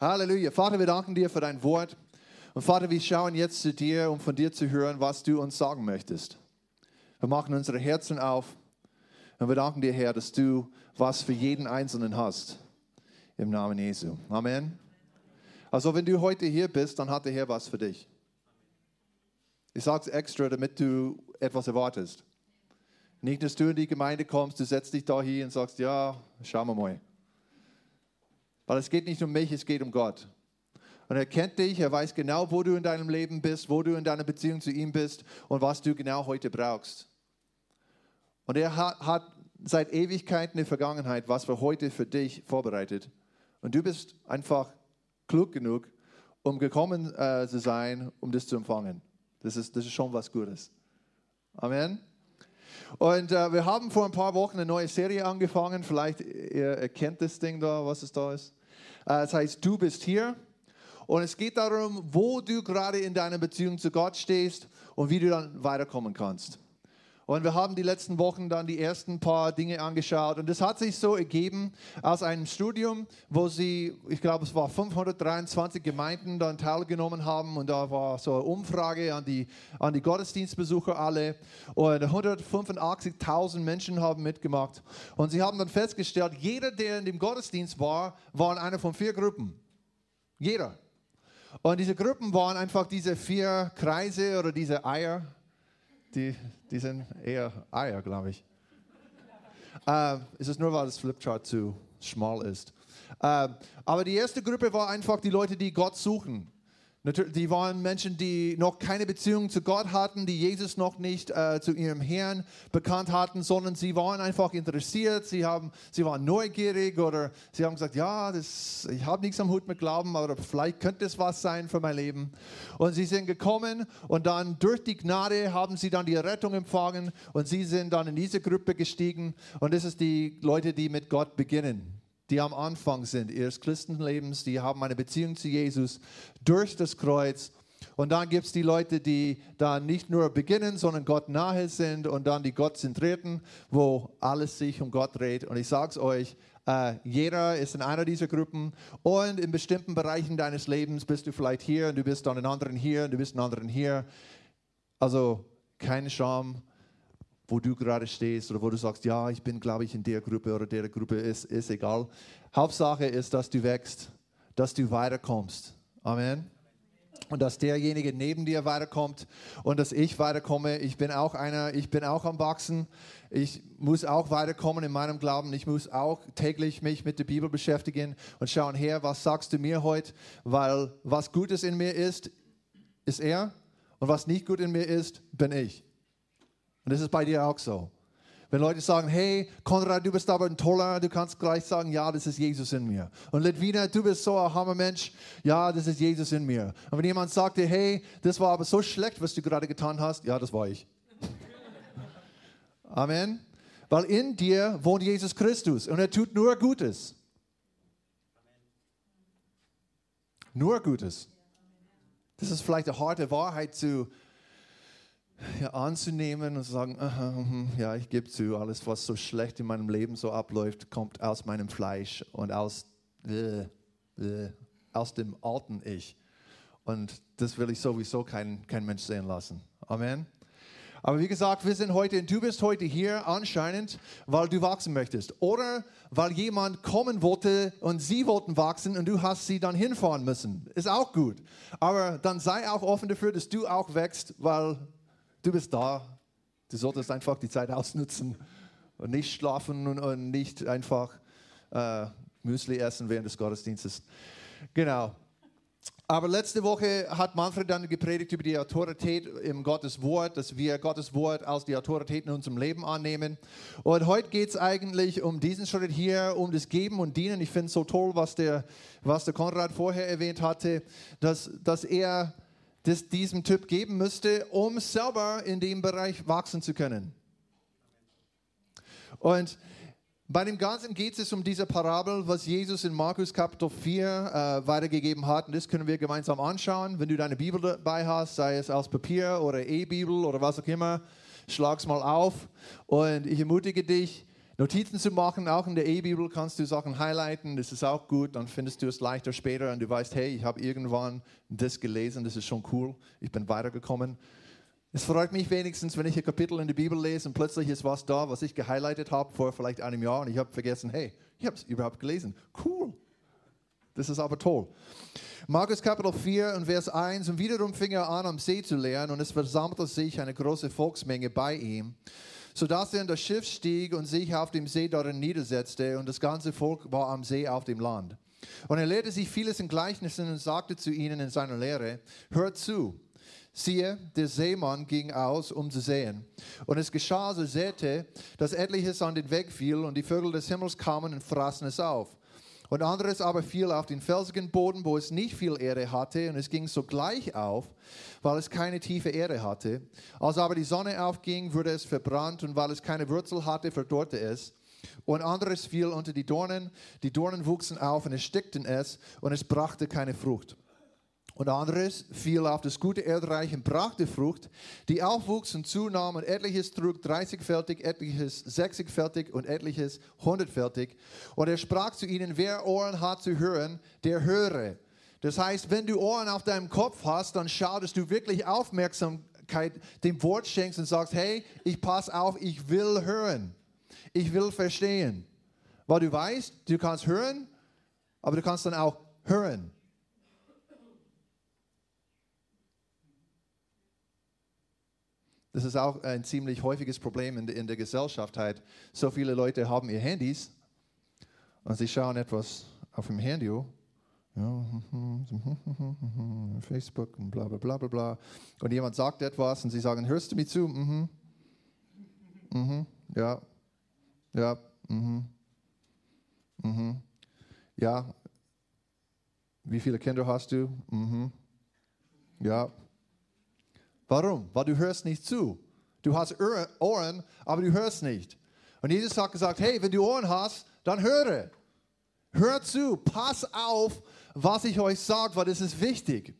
Halleluja. Vater, wir danken dir für dein Wort. Und Vater, wir schauen jetzt zu dir, um von dir zu hören, was du uns sagen möchtest. Wir machen unsere Herzen auf und wir danken dir, Herr, dass du was für jeden Einzelnen hast. Im Namen Jesu. Amen. Also, wenn du heute hier bist, dann hat der Herr was für dich. Ich sage es extra, damit du etwas erwartest. Nicht, dass du in die Gemeinde kommst, du setzt dich da hier und sagst, ja, schauen wir mal. Weil es geht nicht um mich, es geht um Gott. Und er kennt dich, er weiß genau, wo du in deinem Leben bist, wo du in deiner Beziehung zu ihm bist und was du genau heute brauchst. Und er hat, hat seit Ewigkeit eine Vergangenheit, was für heute für dich vorbereitet. Und du bist einfach klug genug, um gekommen äh, zu sein, um das zu empfangen. Das ist, das ist schon was Gutes. Amen. Und äh, wir haben vor ein paar Wochen eine neue Serie angefangen. Vielleicht ihr erkennt das Ding da, was es da ist. Äh, es heißt, du bist hier. Und es geht darum, wo du gerade in deiner Beziehung zu Gott stehst und wie du dann weiterkommen kannst. Und wir haben die letzten Wochen dann die ersten paar Dinge angeschaut. Und das hat sich so ergeben aus einem Studium, wo sie, ich glaube, es war 523 Gemeinden dann teilgenommen haben. Und da war so eine Umfrage an die, an die Gottesdienstbesucher alle. Und 185.000 Menschen haben mitgemacht. Und sie haben dann festgestellt, jeder, der in dem Gottesdienst war, war in einer von vier Gruppen. Jeder. Und diese Gruppen waren einfach diese vier Kreise oder diese Eier die, die sind eher Eier, glaube ich. äh, ist es nur, weil das Flipchart zu schmal ist. Äh, aber die erste Gruppe war einfach die Leute, die Gott suchen. Die waren Menschen, die noch keine Beziehung zu Gott hatten, die Jesus noch nicht äh, zu ihrem Herrn bekannt hatten, sondern sie waren einfach interessiert, sie, haben, sie waren neugierig oder sie haben gesagt, ja, das, ich habe nichts am Hut mit Glauben, aber vielleicht könnte es was sein für mein Leben. Und sie sind gekommen und dann durch die Gnade haben sie dann die Rettung empfangen und sie sind dann in diese Gruppe gestiegen und das ist die Leute, die mit Gott beginnen die am Anfang sind ihres Christenlebens, die haben eine Beziehung zu Jesus durch das Kreuz. Und dann gibt es die Leute, die dann nicht nur beginnen, sondern Gott nahe sind und dann die Gottzentrierten, wo alles sich um Gott dreht. Und ich sage es euch, äh, jeder ist in einer dieser Gruppen und in bestimmten Bereichen deines Lebens bist du vielleicht hier und du bist dann in anderen hier und du bist in anderen hier. Also keine Scham wo du gerade stehst oder wo du sagst, ja, ich bin, glaube ich, in der Gruppe oder der Gruppe, ist, ist egal. Hauptsache ist, dass du wächst, dass du weiterkommst. Amen. Und dass derjenige neben dir weiterkommt und dass ich weiterkomme. Ich bin auch einer, ich bin auch am Wachsen. Ich muss auch weiterkommen in meinem Glauben. Ich muss auch täglich mich mit der Bibel beschäftigen und schauen, Herr, was sagst du mir heute? Weil was Gutes in mir ist, ist er. Und was nicht gut in mir ist, bin ich. Und das ist bei dir auch so. Wenn Leute sagen, hey, Konrad, du bist aber ein toller, du kannst gleich sagen, ja, das ist Jesus in mir. Und Ledwina, du bist so ein Hammermensch, ja, das ist Jesus in mir. Und wenn jemand sagt dir, hey, das war aber so schlecht, was du gerade getan hast, ja, das war ich. Amen. Weil in dir wohnt Jesus Christus und er tut nur Gutes. Nur Gutes. Das ist vielleicht eine harte Wahrheit zu ja, anzunehmen und zu sagen, mhm, ja, ich gebe zu, alles, was so schlecht in meinem Leben so abläuft, kommt aus meinem Fleisch und aus, äh, äh, aus dem alten Ich. Und das will ich sowieso kein, kein Mensch sehen lassen. Amen. Aber wie gesagt, wir sind heute, du bist heute hier anscheinend, weil du wachsen möchtest. Oder weil jemand kommen wollte und sie wollten wachsen und du hast sie dann hinfahren müssen. Ist auch gut. Aber dann sei auch offen dafür, dass du auch wächst, weil du bist da. Du solltest einfach die Zeit ausnutzen und nicht schlafen und, nicht einfach äh, Müsli essen während des Gottesdienstes. Genau. Aber letzte Woche hat Manfred dann gepredigt über die Autorität im Gottes Wort, dass wir Gottes Wort als die Autorität in unserem Leben annehmen. Und heute geht es eigentlich um diesen Schritt hier, um das Geben und Dienen. Ich finde es so toll, was der, was der Konrad vorher erwähnt hatte, dass, dass er das diesem Typ geben müsste, um selber in dem Bereich wachsen zu können. Und bei dem Ganzen geht es um diese Parabel, was Jesus in Markus Kapitel 4 äh, weitergegeben hat. Und das können wir gemeinsam anschauen. Wenn du deine Bibel dabei hast, sei es aus Papier oder E-Bibel oder was auch immer, schlag es mal auf. Und ich ermutige dich, Notizen zu machen, auch in der E-Bibel kannst du Sachen highlighten, das ist auch gut, dann findest du es leichter später und du weißt, hey, ich habe irgendwann das gelesen, das ist schon cool, ich bin weitergekommen. Es freut mich wenigstens, wenn ich ein Kapitel in der Bibel lese und plötzlich ist was da, was ich gehighlightet habe vor vielleicht einem Jahr und ich habe vergessen, hey, ich habe es überhaupt gelesen. Cool. Das ist aber toll. Markus Kapitel 4 und Vers 1 und wiederum fing er an, am See zu lehren und es versammelte sich eine große Volksmenge bei ihm sodass er in das Schiff stieg und sich auf dem See darin niedersetzte und das ganze Volk war am See auf dem Land. Und er lehrte sich vieles in Gleichnissen und sagte zu ihnen in seiner Lehre, hört zu, Siehe, der Seemann ging aus, um zu sehen. Und es geschah, so säte, dass etliches an den Weg fiel und die Vögel des Himmels kamen und fraßen es auf. Und anderes aber fiel auf den felsigen Boden, wo es nicht viel Erde hatte, und es ging sogleich auf, weil es keine tiefe Erde hatte. Als aber die Sonne aufging, wurde es verbrannt, und weil es keine Wurzel hatte, verdorrte es. Und anderes fiel unter die Dornen, die Dornen wuchsen auf und erstickten es, und es brachte keine Frucht. Und anderes fiel auf das gute Erdreich und brachte Frucht, die aufwuchs und zunahm und etliches trug 30-fältig, etliches 60-fältig und etliches 100-fältig. Und er sprach zu ihnen, wer Ohren hat zu hören, der höre. Das heißt, wenn du Ohren auf deinem Kopf hast, dann schau, dass du wirklich Aufmerksamkeit dem Wort schenkst und sagst, hey, ich pass auf, ich will hören. Ich will verstehen. Weil du weißt, du kannst hören, aber du kannst dann auch hören. Das ist auch ein ziemlich häufiges Problem in, in der Gesellschaft. Halt. So viele Leute haben ihr Handys und sie schauen etwas auf dem Handy. Ja, Facebook und bla bla bla bla bla. Und jemand sagt etwas und sie sagen, hörst du mir zu? Mhm. Mhm. Ja. Ja. Mhm. Mhm. Ja. Wie viele Kinder hast du? Mhm. Ja. Warum? Weil du hörst nicht zu. Du hast Ohren, aber du hörst nicht. Und Jesus hat gesagt, hey, wenn du Ohren hast, dann höre. Hör zu, pass auf, was ich euch sage, weil das ist wichtig.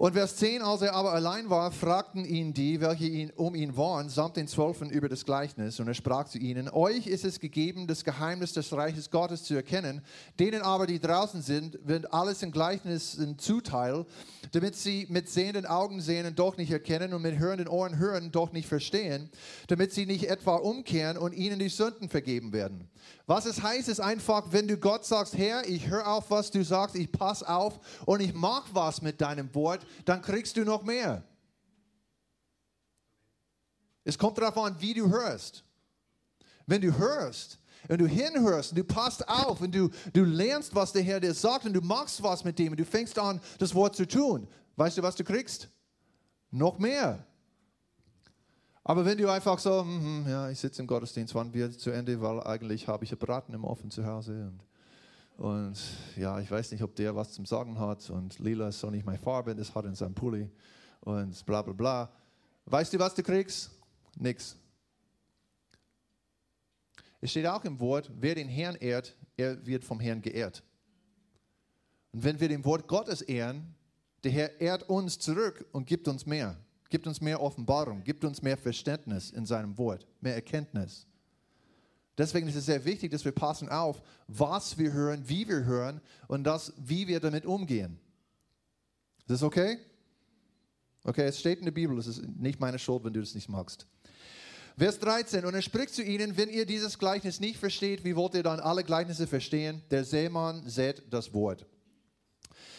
Und Vers 10, als er aber allein war, fragten ihn die, welche ihn um ihn waren, samt den Zwölfen über das Gleichnis. Und er sprach zu ihnen, euch ist es gegeben, das Geheimnis des Reiches Gottes zu erkennen. Denen aber, die draußen sind, wird alles in Gleichnissen zuteil, damit sie mit sehenden Augen sehen und doch nicht erkennen und mit hörenden Ohren hören, doch nicht verstehen, damit sie nicht etwa umkehren und ihnen die Sünden vergeben werden. Was es heißt, ist einfach, wenn du Gott sagst, Herr, ich höre auf, was du sagst, ich pass auf und ich mache was mit deinem Wort, dann kriegst du noch mehr. Es kommt darauf an, wie du hörst. Wenn du hörst, wenn du hinhörst, du passt auf und du, du lernst, was der Herr dir sagt und du machst was mit dem und du fängst an, das Wort zu tun, weißt du, was du kriegst? Noch mehr. Aber wenn du einfach so, mm, ja, ich sitze im Gottesdienst, wann wird zu Ende, weil eigentlich habe ich ein Braten im Ofen zu Hause und und ja, ich weiß nicht, ob der was zum Sagen hat. Und lila ist so nicht meine Farbe, das hat in seinem Pulli. Und bla bla bla. Weißt du, was du kriegst? Nix. Es steht auch im Wort, wer den Herrn ehrt, er wird vom Herrn geehrt. Und wenn wir dem Wort Gottes ehren, der Herr ehrt uns zurück und gibt uns mehr. Gibt uns mehr Offenbarung, gibt uns mehr Verständnis in seinem Wort, mehr Erkenntnis. Deswegen ist es sehr wichtig, dass wir passen auf, was wir hören, wie wir hören und das, wie wir damit umgehen. Ist das okay? Okay, es steht in der Bibel, es ist nicht meine Schuld, wenn du das nicht magst. Vers 13, und er spricht zu ihnen, wenn ihr dieses Gleichnis nicht versteht, wie wollt ihr dann alle Gleichnisse verstehen? Der Seemann sät das Wort.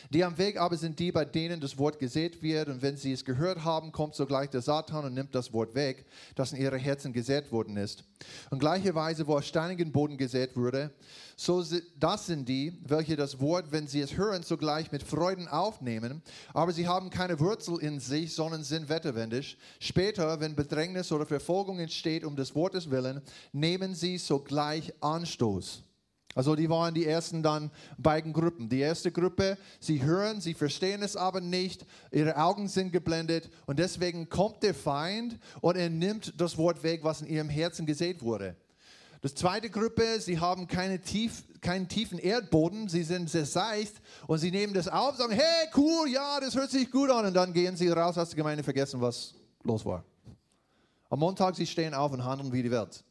Die am Weg aber sind die, bei denen das Wort gesät wird. Und wenn sie es gehört haben, kommt sogleich der Satan und nimmt das Wort weg, das in ihre Herzen gesät worden ist. Und gleicherweise, wo auf steinigen Boden gesät wurde, so das sind die, welche das Wort, wenn sie es hören, sogleich mit Freuden aufnehmen. Aber sie haben keine Wurzel in sich, sondern sind wetterwendig. Später, wenn Bedrängnis oder Verfolgung entsteht um des Wortes willen, nehmen sie sogleich Anstoß. Also die waren die ersten dann beiden Gruppen. Die erste Gruppe, sie hören, sie verstehen es aber nicht, ihre Augen sind geblendet und deswegen kommt der Feind und er nimmt das Wort weg, was in ihrem Herzen gesät wurde. Das zweite Gruppe, sie haben keine tief, keinen tiefen Erdboden, sie sind sehr seicht und sie nehmen das auf, sagen, hey, cool, ja, das hört sich gut an und dann gehen sie raus aus der Gemeinde, vergessen, was los war. Am Montag, sie stehen auf und handeln wie die Welt.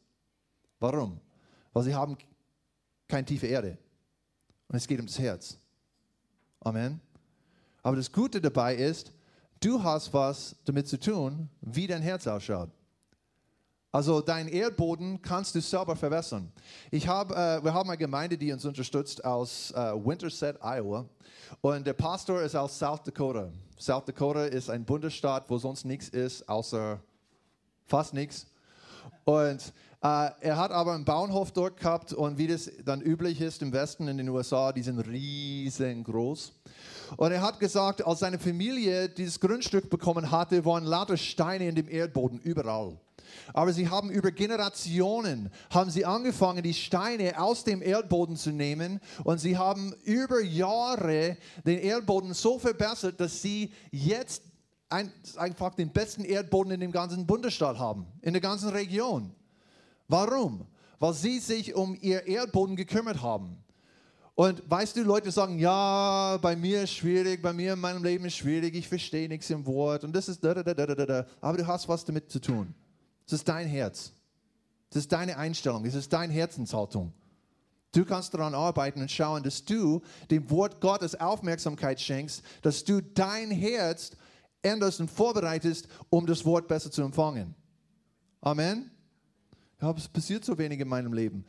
Warum? Weil sie haben keine tiefe Erde. Und es geht ums Herz. Amen. Aber das Gute dabei ist, du hast was damit zu tun, wie dein Herz ausschaut. Also dein Erdboden kannst du selber verbessern. Ich hab, äh, wir haben eine Gemeinde, die uns unterstützt aus äh, Winterset, Iowa. Und der Pastor ist aus South Dakota. South Dakota ist ein Bundesstaat, wo sonst nichts ist, außer fast nichts. Und er hat aber einen Bauernhof dort gehabt und wie das dann üblich ist im Westen in den USA, die sind riesengroß. Und er hat gesagt, als seine Familie dieses Grundstück bekommen hatte, waren lauter Steine in dem Erdboden überall. Aber sie haben über Generationen, haben sie angefangen, die Steine aus dem Erdboden zu nehmen und sie haben über Jahre den Erdboden so verbessert, dass sie jetzt ein, einfach den besten Erdboden in dem ganzen Bundesstaat haben, in der ganzen Region. Warum? Weil sie sich um ihr Erdboden gekümmert haben. Und weißt du, Leute sagen, ja, bei mir ist schwierig, bei mir in meinem Leben ist schwierig, ich verstehe nichts im Wort und das ist da, da, da, da, da. Aber du hast was damit zu tun. Es ist dein Herz. Es ist deine Einstellung. Es ist deine Herzenshaltung. Du kannst daran arbeiten und schauen, dass du dem Wort Gottes Aufmerksamkeit schenkst, dass du dein Herz änderst und vorbereitest, um das Wort besser zu empfangen. Amen. Ja, es passiert so wenig in meinem Leben.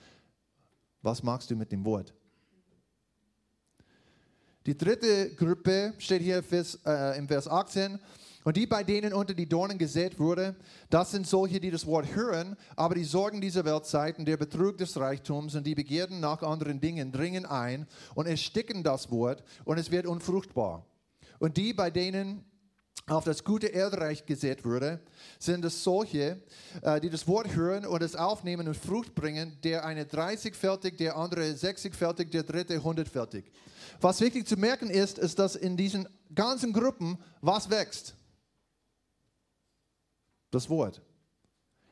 Was machst du mit dem Wort? Die dritte Gruppe steht hier äh, im Vers 18. Und die, bei denen unter die Dornen gesät wurde, das sind solche, die das Wort hören, aber die Sorgen dieser Weltzeiten, der Betrug des Reichtums und die Begierden nach anderen Dingen dringen ein und ersticken das Wort und es wird unfruchtbar. Und die, bei denen auf das gute Erdreich gesät wurde, sind es solche, äh, die das Wort hören und es aufnehmen und Frucht bringen, der eine 30-fältig, der andere 60-fältig, der dritte 100-fältig. Was wichtig zu merken ist, ist, dass in diesen ganzen Gruppen was wächst. Das Wort.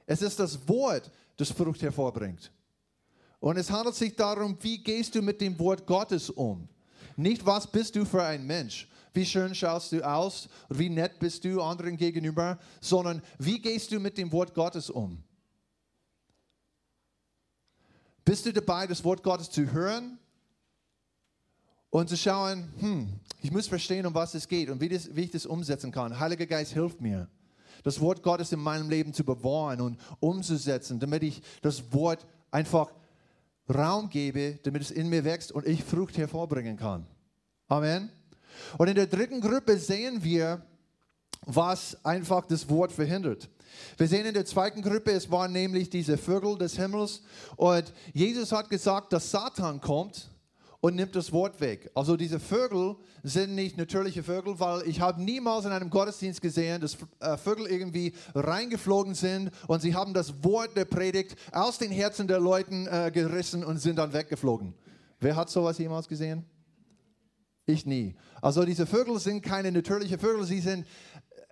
Es ist das Wort, das Frucht hervorbringt. Und es handelt sich darum, wie gehst du mit dem Wort Gottes um? Nicht, was bist du für ein Mensch? Wie schön schaust du aus? Wie nett bist du anderen gegenüber? Sondern wie gehst du mit dem Wort Gottes um? Bist du dabei, das Wort Gottes zu hören und zu schauen, hm, ich muss verstehen, um was es geht und wie, das, wie ich das umsetzen kann. Heiliger Geist, hilft mir das Wort Gottes in meinem Leben zu bewahren und umzusetzen, damit ich das Wort einfach Raum gebe, damit es in mir wächst und ich Frucht hervorbringen kann. Amen. Und in der dritten Gruppe sehen wir, was einfach das Wort verhindert. Wir sehen in der zweiten Gruppe, es waren nämlich diese Vögel des Himmels und Jesus hat gesagt, dass Satan kommt und nimmt das Wort weg. Also diese Vögel sind nicht natürliche Vögel, weil ich habe niemals in einem Gottesdienst gesehen, dass äh, Vögel irgendwie reingeflogen sind und sie haben das Wort der Predigt aus den Herzen der Leuten äh, gerissen und sind dann weggeflogen. Wer hat sowas jemals gesehen? Ich nie. Also diese Vögel sind keine natürlichen Vögel, sie sind,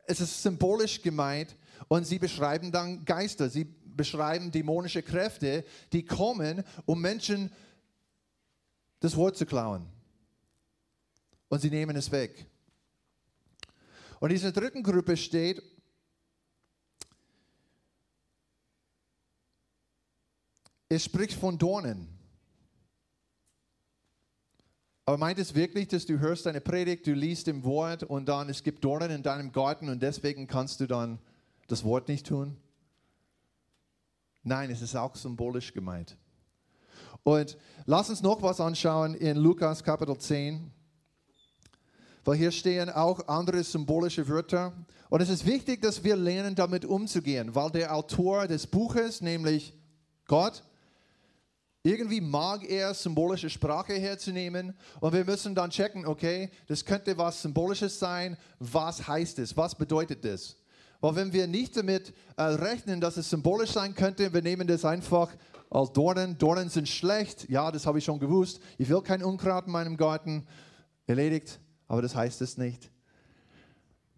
es ist symbolisch gemeint und sie beschreiben dann Geister, sie beschreiben dämonische Kräfte, die kommen, um Menschen das Wort zu klauen. Und sie nehmen es weg. Und in dieser dritten Gruppe steht, es spricht von Dornen. Aber meint es wirklich, dass du hörst eine Predigt, du liest im Wort und dann es gibt Dornen in deinem Garten und deswegen kannst du dann das Wort nicht tun? Nein, es ist auch symbolisch gemeint. Und lass uns noch was anschauen in Lukas Kapitel 10, weil hier stehen auch andere symbolische Wörter. Und es ist wichtig, dass wir lernen, damit umzugehen, weil der Autor des Buches, nämlich Gott, irgendwie mag er symbolische Sprache herzunehmen und wir müssen dann checken, okay, das könnte was Symbolisches sein. Was heißt es? Was bedeutet das? Weil wenn wir nicht damit äh, rechnen, dass es symbolisch sein könnte, wir nehmen das einfach als Dornen. Dornen sind schlecht. Ja, das habe ich schon gewusst. Ich will kein Unkraut in meinem Garten. Erledigt. Aber das heißt es nicht.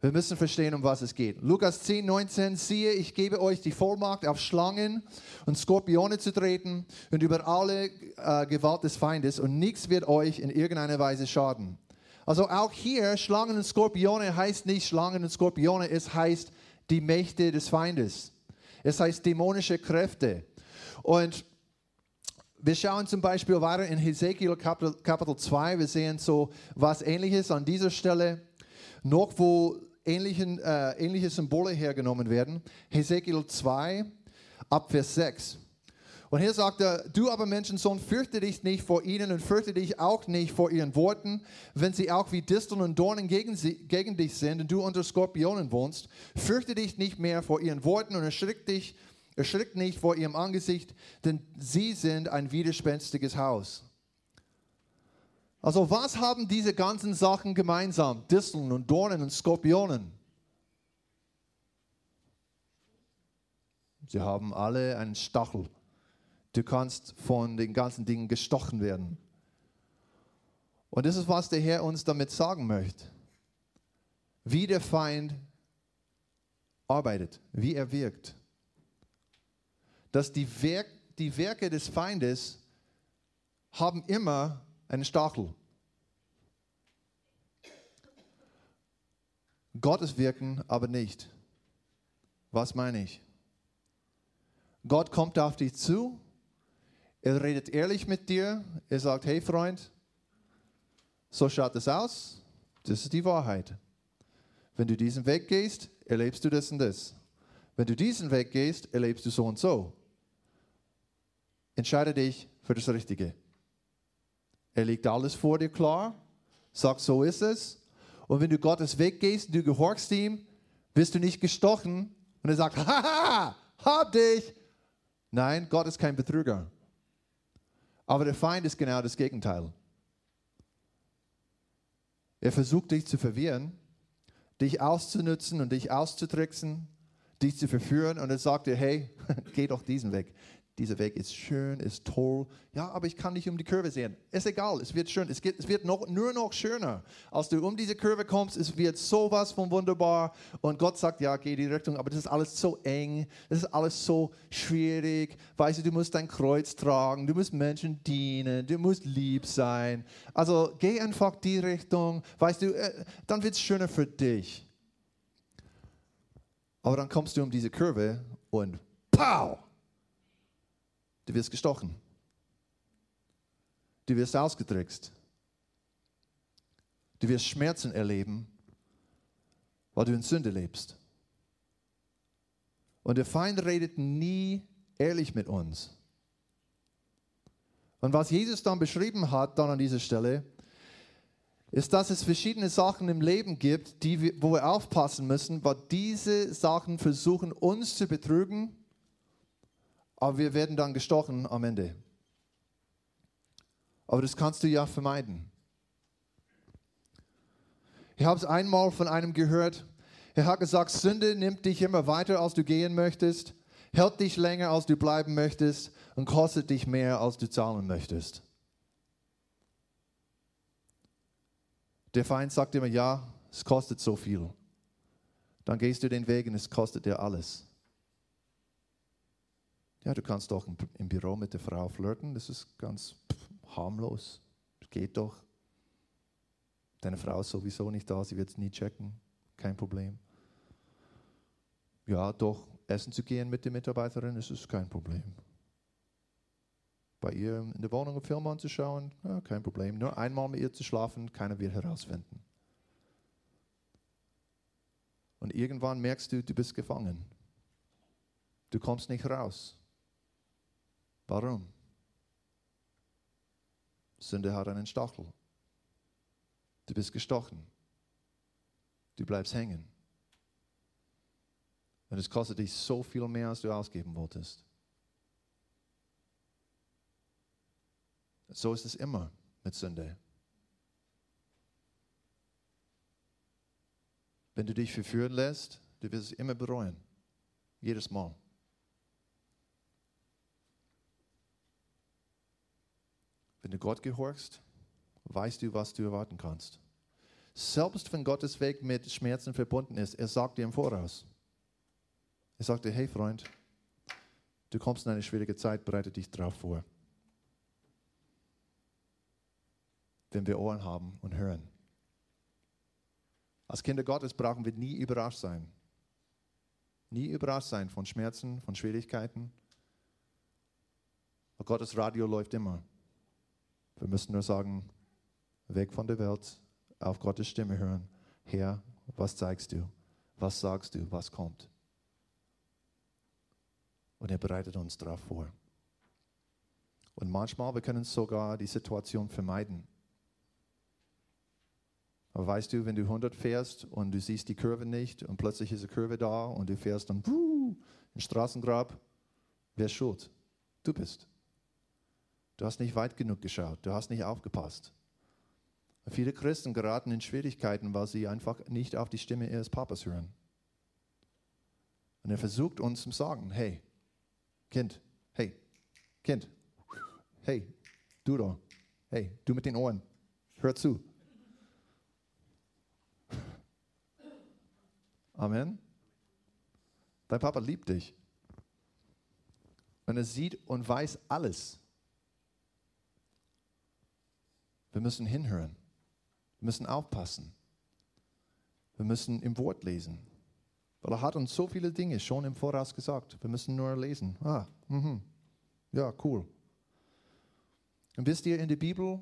Wir müssen verstehen, um was es geht. Lukas 10, 19, siehe, ich gebe euch die Vollmacht, auf Schlangen und Skorpione zu treten und über alle äh, Gewalt des Feindes und nichts wird euch in irgendeiner Weise schaden. Also auch hier, Schlangen und Skorpione heißt nicht Schlangen und Skorpione, es heißt die Mächte des Feindes. Es heißt dämonische Kräfte. Und wir schauen zum Beispiel weiter in Hesekiel Kapitel, Kapitel 2. Wir sehen so was Ähnliches an dieser Stelle. Noch wo ähnlichen, äh, ähnliche Symbole hergenommen werden. Hesekiel 2, ab Vers 6. Und hier sagt er, du aber Menschensohn, fürchte dich nicht vor ihnen und fürchte dich auch nicht vor ihren Worten, wenn sie auch wie Disteln und Dornen gegen, sie, gegen dich sind und du unter Skorpionen wohnst. Fürchte dich nicht mehr vor ihren Worten und erschrick dich, erschrick nicht vor ihrem Angesicht, denn sie sind ein widerspenstiges Haus. Also was haben diese ganzen Sachen gemeinsam? Disteln und Dornen und Skorpionen. Sie haben alle einen Stachel. Du kannst von den ganzen Dingen gestochen werden. Und das ist, was der Herr uns damit sagen möchte. Wie der Feind arbeitet, wie er wirkt. Dass die, Werk, die Werke des Feindes haben immer einen Stachel. Gottes Wirken aber nicht. Was meine ich? Gott kommt auf dich zu er redet ehrlich mit dir. Er sagt, hey Freund, so schaut es aus. Das ist die Wahrheit. Wenn du diesen Weg gehst, erlebst du das und das. Wenn du diesen Weg gehst, erlebst du so und so. Entscheide dich für das Richtige. Er legt alles vor dir klar, sagt, so ist es. Und wenn du Gottes Weg gehst du gehorchst ihm, wirst du nicht gestochen und er sagt, haha, hab dich. Nein, Gott ist kein Betrüger. Aber der Feind ist genau das Gegenteil. Er versucht dich zu verwirren, dich auszunutzen und dich auszutricksen, dich zu verführen und er sagt dir, hey, geh doch diesen Weg dieser Weg ist schön, ist toll. Ja, aber ich kann nicht um die Kurve sehen. Ist egal, es wird schön. Es, geht, es wird noch, nur noch schöner. Als du um diese Kurve kommst, es wird sowas von wunderbar. Und Gott sagt, ja, geh die Richtung. Aber das ist alles so eng. Das ist alles so schwierig. Weißt du, du musst dein Kreuz tragen. Du musst Menschen dienen. Du musst lieb sein. Also geh einfach die Richtung. Weißt du, äh, dann wird es schöner für dich. Aber dann kommst du um diese Kurve und pow! Du wirst gestochen. Du wirst ausgetrickst. Du wirst Schmerzen erleben, weil du in Sünde lebst. Und der Feind redet nie ehrlich mit uns. Und was Jesus dann beschrieben hat, dann an dieser Stelle, ist, dass es verschiedene Sachen im Leben gibt, die wir, wo wir aufpassen müssen, weil diese Sachen versuchen, uns zu betrügen aber wir werden dann gestochen am Ende. Aber das kannst du ja vermeiden. Ich habe es einmal von einem gehört, er hat gesagt, Sünde nimmt dich immer weiter, als du gehen möchtest, hält dich länger, als du bleiben möchtest und kostet dich mehr, als du zahlen möchtest. Der Feind sagt immer, ja, es kostet so viel. Dann gehst du den Weg und es kostet dir alles. Ja, du kannst doch im Büro mit der Frau flirten, das ist ganz harmlos. Das geht doch. Deine Frau ist sowieso nicht da, sie wird es nie checken, kein Problem. Ja, doch, essen zu gehen mit der Mitarbeiterin, das ist kein Problem. Bei ihr in der Wohnung einen Film anzuschauen, ja, kein Problem. Nur einmal mit ihr zu schlafen, keiner wird herausfinden. Und irgendwann merkst du, du bist gefangen. Du kommst nicht raus. Warum? Sünde hat einen Stachel. Du bist gestochen. Du bleibst hängen. Und es kostet dich so viel mehr, als du ausgeben wolltest. So ist es immer mit Sünde. Wenn du dich verführen lässt, du wirst es immer bereuen. Jedes Mal. Wenn du Gott gehorchst, weißt du, was du erwarten kannst. Selbst wenn Gottes Weg mit Schmerzen verbunden ist, er sagt dir im Voraus. Er sagt dir, hey Freund, du kommst in eine schwierige Zeit, bereite dich darauf vor. Wenn wir Ohren haben und hören. Als Kinder Gottes brauchen wir nie überrascht sein. Nie überrascht sein von Schmerzen, von Schwierigkeiten, Gottes Radio läuft immer. Wir müssen nur sagen, weg von der Welt, auf Gottes Stimme hören. Herr, was zeigst du? Was sagst du? Was kommt? Und er bereitet uns darauf vor. Und manchmal, wir können sogar die Situation vermeiden. Aber weißt du, wenn du 100 fährst und du siehst die Kurve nicht und plötzlich ist eine Kurve da und du fährst dann in den Straßengrab, wer ist schuld? Du bist. Du hast nicht weit genug geschaut, du hast nicht aufgepasst. Viele Christen geraten in Schwierigkeiten, weil sie einfach nicht auf die Stimme ihres Papas hören. Und er versucht uns zu sagen, hey, Kind, hey, Kind, hey, du da, hey, du mit den Ohren, hör zu. Amen. Dein Papa liebt dich. Und er sieht und weiß alles. Wir müssen hinhören. Wir müssen aufpassen. Wir müssen im Wort lesen. Weil er hat uns so viele Dinge schon im Voraus gesagt. Wir müssen nur lesen. Ah, mhm. ja, cool. Und wisst ihr, in der Bibel,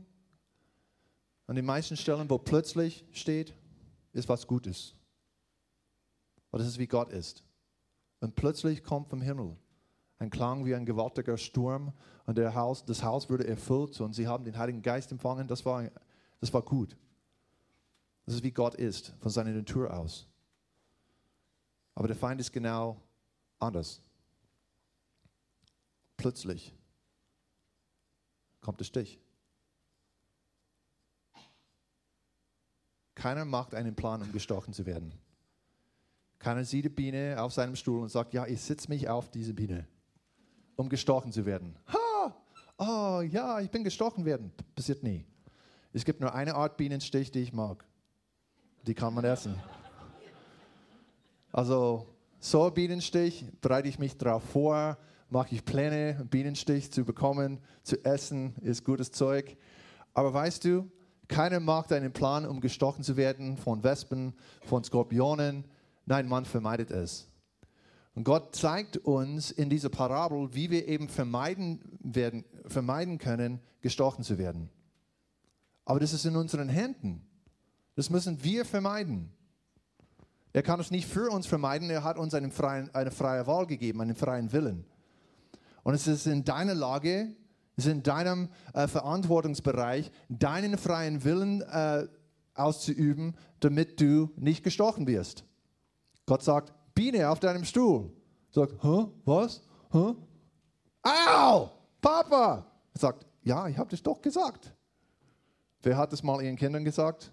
an den meisten Stellen, wo plötzlich steht, ist was Gutes. Weil das ist wie Gott ist. Und plötzlich kommt vom Himmel ein Klang wie ein gewaltiger Sturm und Haus, das Haus wurde erfüllt und sie haben den Heiligen Geist empfangen. Das war, das war gut. Das ist wie Gott ist, von seiner Natur aus. Aber der Feind ist genau anders. Plötzlich kommt der Stich. Keiner macht einen Plan, um gestochen zu werden. Keiner sieht die Biene auf seinem Stuhl und sagt, ja, ich sitze mich auf diese Biene, um gestochen zu werden. Ha! Oh ja, ich bin gestochen werden. Passiert nie. Es gibt nur eine Art Bienenstich, die ich mag. Die kann man essen. Also so Bienenstich bereite ich mich darauf vor, mache ich Pläne, Bienenstich zu bekommen, zu essen, ist gutes Zeug. Aber weißt du, keiner macht einen Plan, um gestochen zu werden von Wespen, von Skorpionen, Nein, man vermeidet es. Und Gott zeigt uns in dieser Parabel, wie wir eben vermeiden, werden, vermeiden können, gestochen zu werden. Aber das ist in unseren Händen. Das müssen wir vermeiden. Er kann es nicht für uns vermeiden, er hat uns einen freien, eine freie Wahl gegeben, einen freien Willen. Und es ist in deiner Lage, es ist in deinem äh, Verantwortungsbereich, deinen freien Willen äh, auszuüben, damit du nicht gestochen wirst. Gott sagt, Biene auf deinem Stuhl. Sagt, hä, was? Hä? Au, Papa. Sagt, ja, ich habe das doch gesagt. Wer hat das mal ihren Kindern gesagt?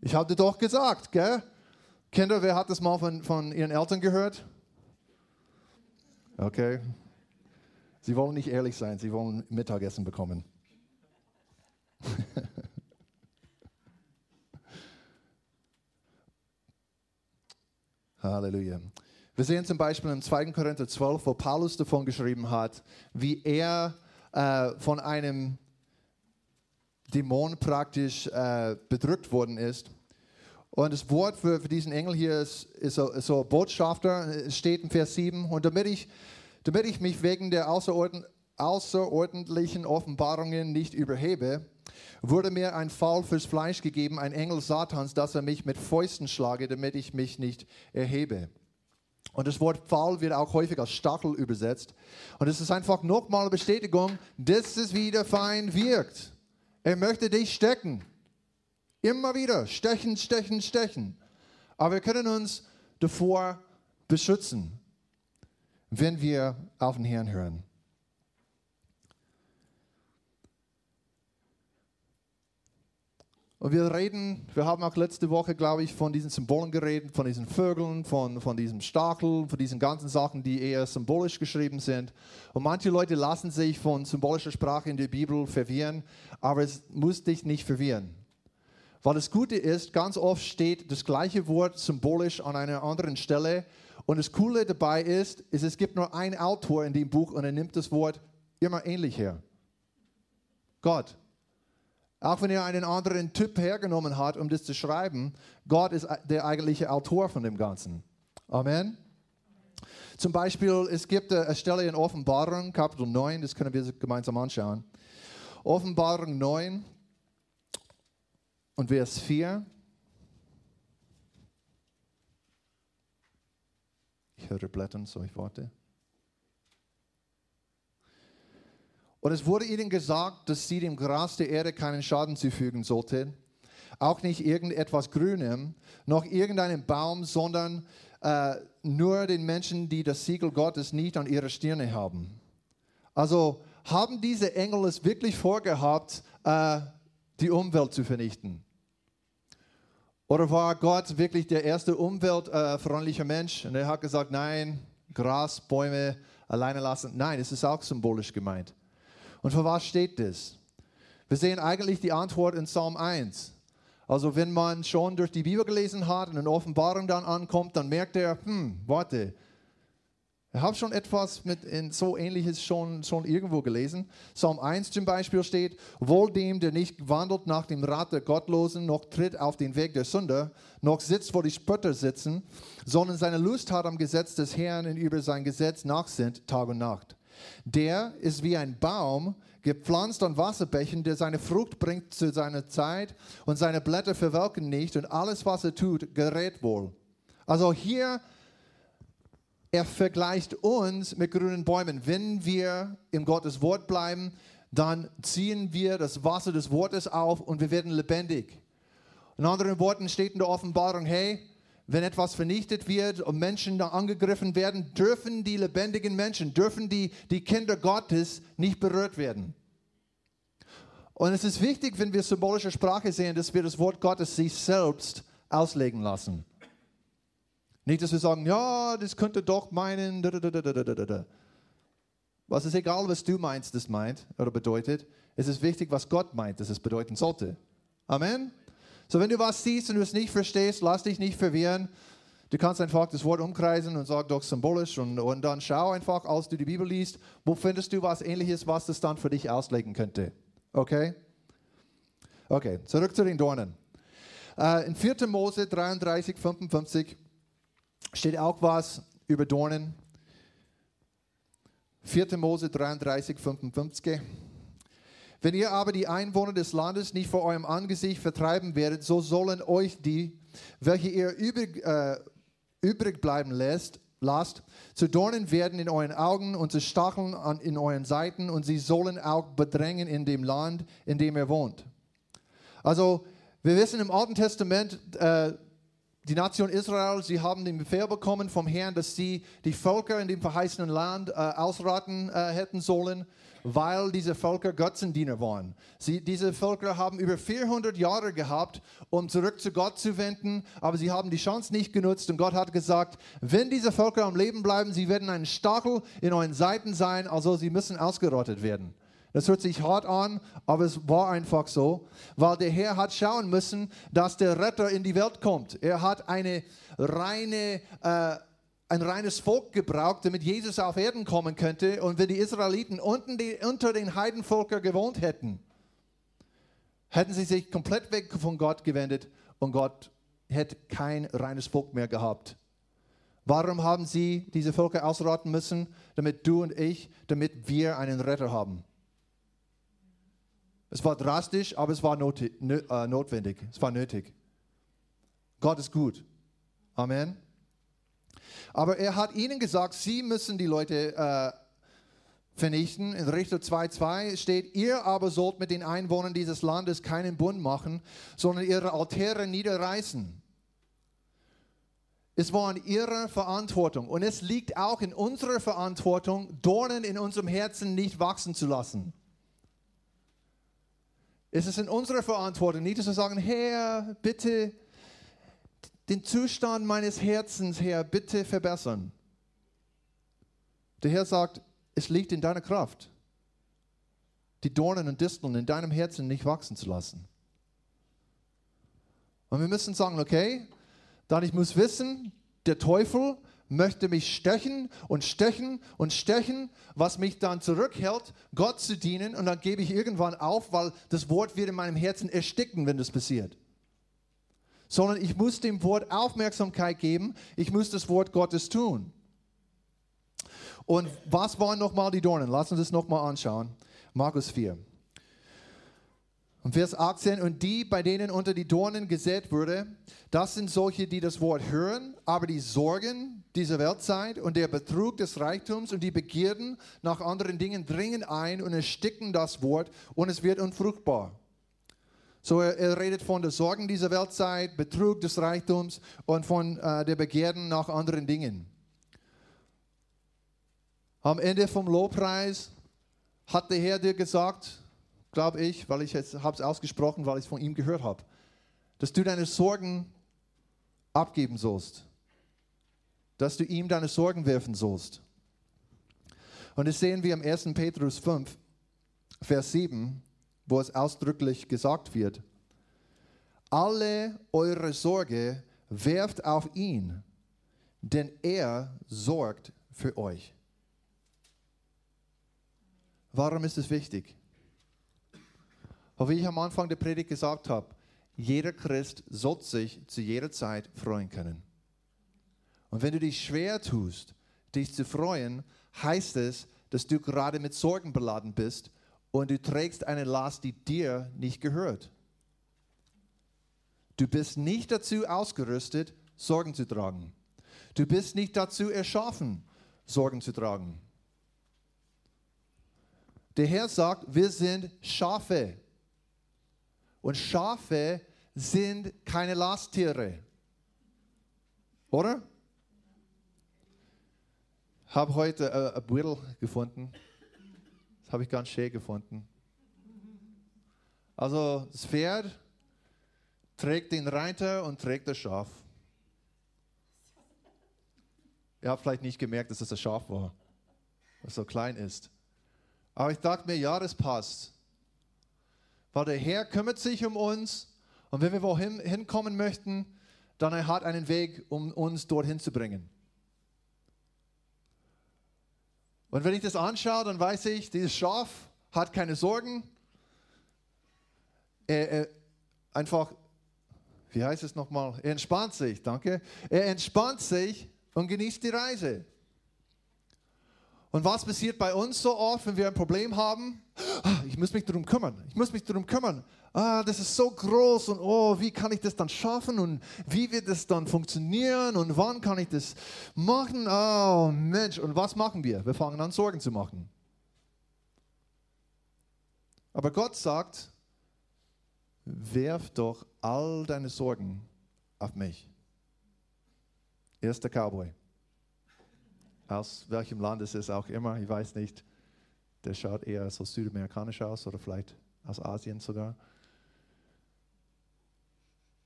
Ich habe doch gesagt, gell? Kinder, wer hat das mal von, von ihren Eltern gehört? Okay. Sie wollen nicht ehrlich sein, sie wollen Mittagessen bekommen. Halleluja. Wir sehen zum Beispiel in 2. Korinther 12, wo Paulus davon geschrieben hat, wie er äh, von einem Dämon praktisch äh, bedrückt worden ist. Und das Wort für, für diesen Engel hier ist, ist, so, ist so Botschafter, steht in Vers 7. Und damit ich, damit ich mich wegen der außerordentlichen Offenbarungen nicht überhebe, wurde mir ein Fall fürs Fleisch gegeben, ein Engel Satans, dass er mich mit Fäusten schlage, damit ich mich nicht erhebe. Und das Wort Pfahl wird auch häufig als Stachel übersetzt. Und es ist einfach nochmal eine Bestätigung, dass es wie der Feind wirkt. Er möchte dich stecken. Immer wieder stechen, stechen, stechen. Aber wir können uns davor beschützen, wenn wir auf den Herrn hören. Und wir reden, wir haben auch letzte Woche, glaube ich, von diesen Symbolen geredet, von diesen Vögeln, von, von diesem Stachel, von diesen ganzen Sachen, die eher symbolisch geschrieben sind. Und manche Leute lassen sich von symbolischer Sprache in der Bibel verwirren, aber es muss dich nicht verwirren. Weil das Gute ist, ganz oft steht das gleiche Wort symbolisch an einer anderen Stelle. Und das Coole dabei ist, ist es gibt nur einen Autor in dem Buch und er nimmt das Wort immer ähnlich her. Gott. Auch wenn er einen anderen Typ hergenommen hat, um das zu schreiben, Gott ist der eigentliche Autor von dem Ganzen. Amen. Zum Beispiel, es gibt eine Stelle in Offenbarung, Kapitel 9, das können wir gemeinsam anschauen. Offenbarung 9 und Vers 4. Ich höre Blättern, so ich warte. Und es wurde ihnen gesagt, dass sie dem Gras der Erde keinen Schaden zufügen sollten, auch nicht irgendetwas Grünem, noch irgendeinem Baum, sondern äh, nur den Menschen, die das Siegel Gottes nicht an ihrer Stirne haben. Also haben diese Engel es wirklich vorgehabt, äh, die Umwelt zu vernichten? Oder war Gott wirklich der erste umweltfreundliche Mensch und er hat gesagt, nein, Gras, Bäume alleine lassen? Nein, es ist auch symbolisch gemeint. Und für was steht das? Wir sehen eigentlich die Antwort in Psalm 1. Also wenn man schon durch die Bibel gelesen hat und in Offenbarung dann ankommt, dann merkt er, hm, warte, ich habe schon etwas mit in so ähnliches schon, schon irgendwo gelesen. Psalm 1 zum Beispiel steht, wohl dem, der nicht wandelt nach dem Rat der Gottlosen, noch tritt auf den Weg der Sünder, noch sitzt, wo die Spötter sitzen, sondern seine Lust hat am Gesetz des Herrn und über sein Gesetz nachsinnt Tag und Nacht. Der ist wie ein Baum, gepflanzt an Wasserbächen, der seine Frucht bringt zu seiner Zeit und seine Blätter verwelken nicht und alles, was er tut, gerät wohl. Also hier, er vergleicht uns mit grünen Bäumen. Wenn wir im Gottes Wort bleiben, dann ziehen wir das Wasser des Wortes auf und wir werden lebendig. In anderen Worten steht in der Offenbarung, hey, wenn etwas vernichtet wird und Menschen da angegriffen werden, dürfen die lebendigen Menschen, dürfen die, die Kinder Gottes nicht berührt werden. Und es ist wichtig, wenn wir symbolische Sprache sehen, dass wir das Wort Gottes sich selbst auslegen lassen. Nicht, dass wir sagen, ja, das könnte doch meinen. Was ist egal, was du meinst, das meint oder bedeutet. Es ist wichtig, was Gott meint, dass es bedeuten sollte. Amen. So, wenn du was siehst und du es nicht verstehst, lass dich nicht verwirren. Du kannst einfach das Wort umkreisen und sag doch symbolisch und, und dann schau einfach, als du die Bibel liest, wo findest du was ähnliches, was das dann für dich auslegen könnte. Okay? Okay, zurück zu den Dornen. Uh, in 4. Mose 33, 55 steht auch was über Dornen. 4. Mose 33, 55. Wenn ihr aber die Einwohner des Landes nicht vor eurem Angesicht vertreiben werdet, so sollen euch die, welche ihr übrig, äh, übrig bleiben lässt, lasst, zu Dornen werden in euren Augen und zu Stacheln an, in euren Seiten und sie sollen auch bedrängen in dem Land, in dem ihr wohnt. Also, wir wissen im Alten Testament, äh, die Nation Israel, sie haben den Befehl bekommen vom Herrn, dass sie die Völker in dem verheißenen Land äh, ausraten äh, hätten sollen weil diese Völker Götzendiener waren. Sie, diese Völker haben über 400 Jahre gehabt, um zurück zu Gott zu wenden, aber sie haben die Chance nicht genutzt und Gott hat gesagt, wenn diese Völker am Leben bleiben, sie werden ein Stachel in euren Seiten sein, also sie müssen ausgerottet werden. Das hört sich hart an, aber es war einfach so, weil der Herr hat schauen müssen, dass der Retter in die Welt kommt. Er hat eine reine äh, ein reines Volk gebraucht, damit Jesus auf Erden kommen könnte. Und wenn die Israeliten die, unter den Heidenvölkern gewohnt hätten, hätten sie sich komplett weg von Gott gewendet und Gott hätte kein reines Volk mehr gehabt. Warum haben sie diese Völker ausrotten müssen? Damit du und ich, damit wir einen Retter haben. Es war drastisch, aber es war äh, notwendig. Es war nötig. Gott ist gut. Amen. Aber er hat ihnen gesagt, sie müssen die Leute äh, vernichten. In Richter 2,2 steht, ihr aber sollt mit den Einwohnern dieses Landes keinen Bund machen, sondern ihre Altäre niederreißen. Es war in ihrer Verantwortung und es liegt auch in unserer Verantwortung, Dornen in unserem Herzen nicht wachsen zu lassen. Es ist in unserer Verantwortung, nicht zu sagen, Herr, bitte den Zustand meines Herzens, Herr, bitte verbessern. Der Herr sagt, es liegt in deiner Kraft, die Dornen und Disteln in deinem Herzen nicht wachsen zu lassen. Und wir müssen sagen, okay, dann ich muss wissen, der Teufel möchte mich stechen und stechen und stechen, was mich dann zurückhält, Gott zu dienen. Und dann gebe ich irgendwann auf, weil das Wort wird in meinem Herzen ersticken, wenn das passiert sondern ich muss dem Wort Aufmerksamkeit geben, ich muss das Wort Gottes tun. Und was waren nochmal die Dornen? Lass uns das nochmal anschauen. Markus 4. Und Vers 18, und die, bei denen unter die Dornen gesät wurde, das sind solche, die das Wort hören, aber die Sorgen dieser Weltzeit und der Betrug des Reichtums und die Begierden nach anderen Dingen dringen ein und ersticken das Wort und es wird unfruchtbar. So, er, er redet von den Sorgen dieser Weltzeit, Betrug des Reichtums und von äh, der Begierden nach anderen Dingen. Am Ende vom Lobpreis hat der Herr dir gesagt, glaube ich, weil ich es habe es ausgesprochen, weil ich es von ihm gehört habe, dass du deine Sorgen abgeben sollst, dass du ihm deine Sorgen werfen sollst. Und das sehen wir im 1. Petrus 5, Vers 7, wo es ausdrücklich gesagt wird. Alle eure Sorge werft auf ihn, denn er sorgt für euch. Warum ist es wichtig? Wie ich am Anfang der Predigt gesagt habe, jeder Christ sollte sich zu jeder Zeit freuen können. Und wenn du dich schwer tust, dich zu freuen, heißt es, dass du gerade mit Sorgen beladen bist und du trägst eine Last, die dir nicht gehört. Du bist nicht dazu ausgerüstet, Sorgen zu tragen. Du bist nicht dazu erschaffen, Sorgen zu tragen. Der Herr sagt, wir sind Schafe. Und Schafe sind keine Lasttiere. Oder? Ich habe heute äh, ein Beutel gefunden. Das habe ich ganz schön gefunden. Also das Pferd trägt den Reiter und trägt das Schaf. Ihr habt vielleicht nicht gemerkt, dass es das Schaf war, was so klein ist. Aber ich dachte mir, ja, das passt. Weil der Herr kümmert sich um uns und wenn wir wohin hinkommen möchten, dann er hat einen Weg, um uns dorthin zu bringen. Und wenn ich das anschaue, dann weiß ich, dieses Schaf hat keine Sorgen. Er, er einfach, wie heißt es nochmal? Er entspannt sich, danke. Er entspannt sich und genießt die Reise. Und was passiert bei uns so oft, wenn wir ein Problem haben? Ah, ich muss mich darum kümmern. Ich muss mich darum kümmern. Ah, das ist so groß und oh, wie kann ich das dann schaffen und wie wird das dann funktionieren und wann kann ich das machen? Oh Mensch, und was machen wir? Wir fangen an, Sorgen zu machen. Aber Gott sagt, werf doch all deine Sorgen auf mich. Erster Cowboy aus welchem Land es ist auch immer, ich weiß nicht. Der schaut eher so südamerikanisch aus oder vielleicht aus Asien sogar.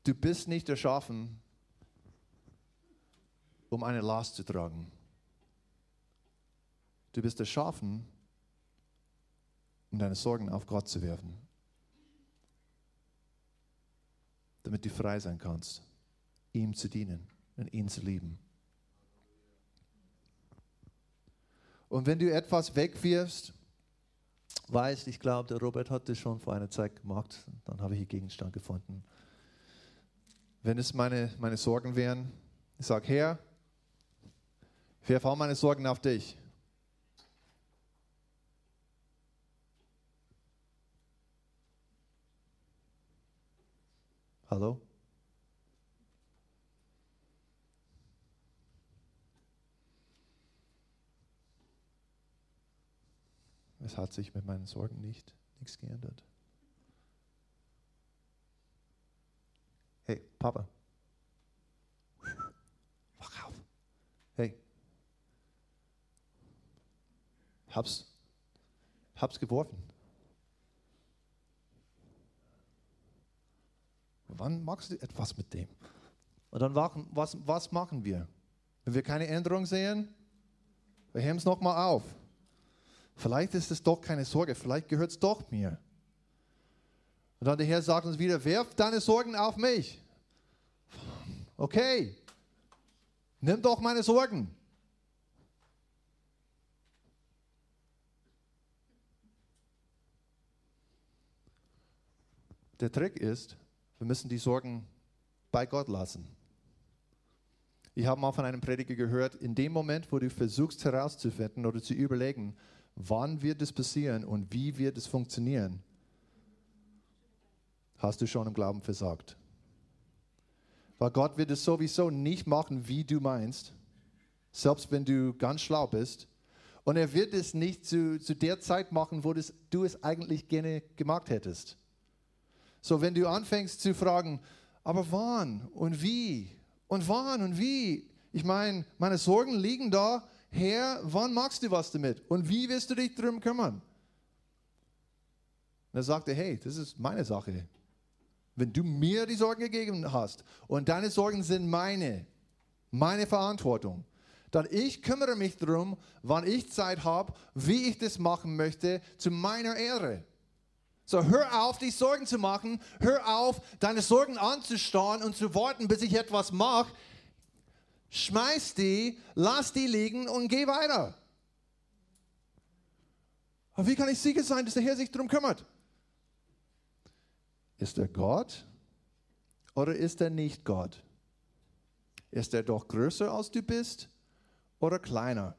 Du bist nicht erschaffen, um eine Last zu tragen. Du bist erschaffen, um deine Sorgen auf Gott zu werfen, damit du frei sein kannst, ihm zu dienen und ihn zu lieben. Und wenn du etwas wegwirfst, weißt, ich glaube, der Robert hat das schon vor einer Zeit gemacht, dann habe ich einen Gegenstand gefunden. Wenn es meine, meine Sorgen wären, ich sage, Herr, ich werfe meine Sorgen auf dich. Hallo? Es hat sich mit meinen Sorgen nicht nichts geändert. Hey, Papa. Wach auf. Hey. Hab's, hab's geworfen. Wann machst du etwas mit dem? Und dann was, was machen wir? Wenn wir keine Änderung sehen, wir heben es nochmal auf. Vielleicht ist es doch keine Sorge, vielleicht gehört es doch mir. Und dann der Herr sagt uns wieder, werf deine Sorgen auf mich. Okay, nimm doch meine Sorgen. Der Trick ist, wir müssen die Sorgen bei Gott lassen. Ich habe mal von einem Prediger gehört, in dem Moment, wo du versuchst herauszufinden oder zu überlegen, wann wird es passieren und wie wird es funktionieren, hast du schon im Glauben versagt. Weil Gott wird es sowieso nicht machen, wie du meinst, selbst wenn du ganz schlau bist. Und er wird es nicht zu, zu der Zeit machen, wo das, du es eigentlich gerne gemacht hättest. So, wenn du anfängst zu fragen, aber wann und wie und wann und wie? Ich meine, meine Sorgen liegen da. Herr, wann machst du was damit? Und wie wirst du dich darum kümmern? Und er sagte, hey, das ist meine Sache. Wenn du mir die Sorgen gegeben hast und deine Sorgen sind meine, meine Verantwortung, dann ich kümmere mich darum, wann ich Zeit habe, wie ich das machen möchte, zu meiner Ehre. So, hör auf, dich Sorgen zu machen. Hör auf, deine Sorgen anzustarren und zu warten, bis ich etwas mache. Schmeiß die, lass die liegen und geh weiter. Aber wie kann ich sicher sein, dass der Herr sich darum kümmert? Ist er Gott oder ist er nicht Gott? Ist er doch größer als du bist oder kleiner?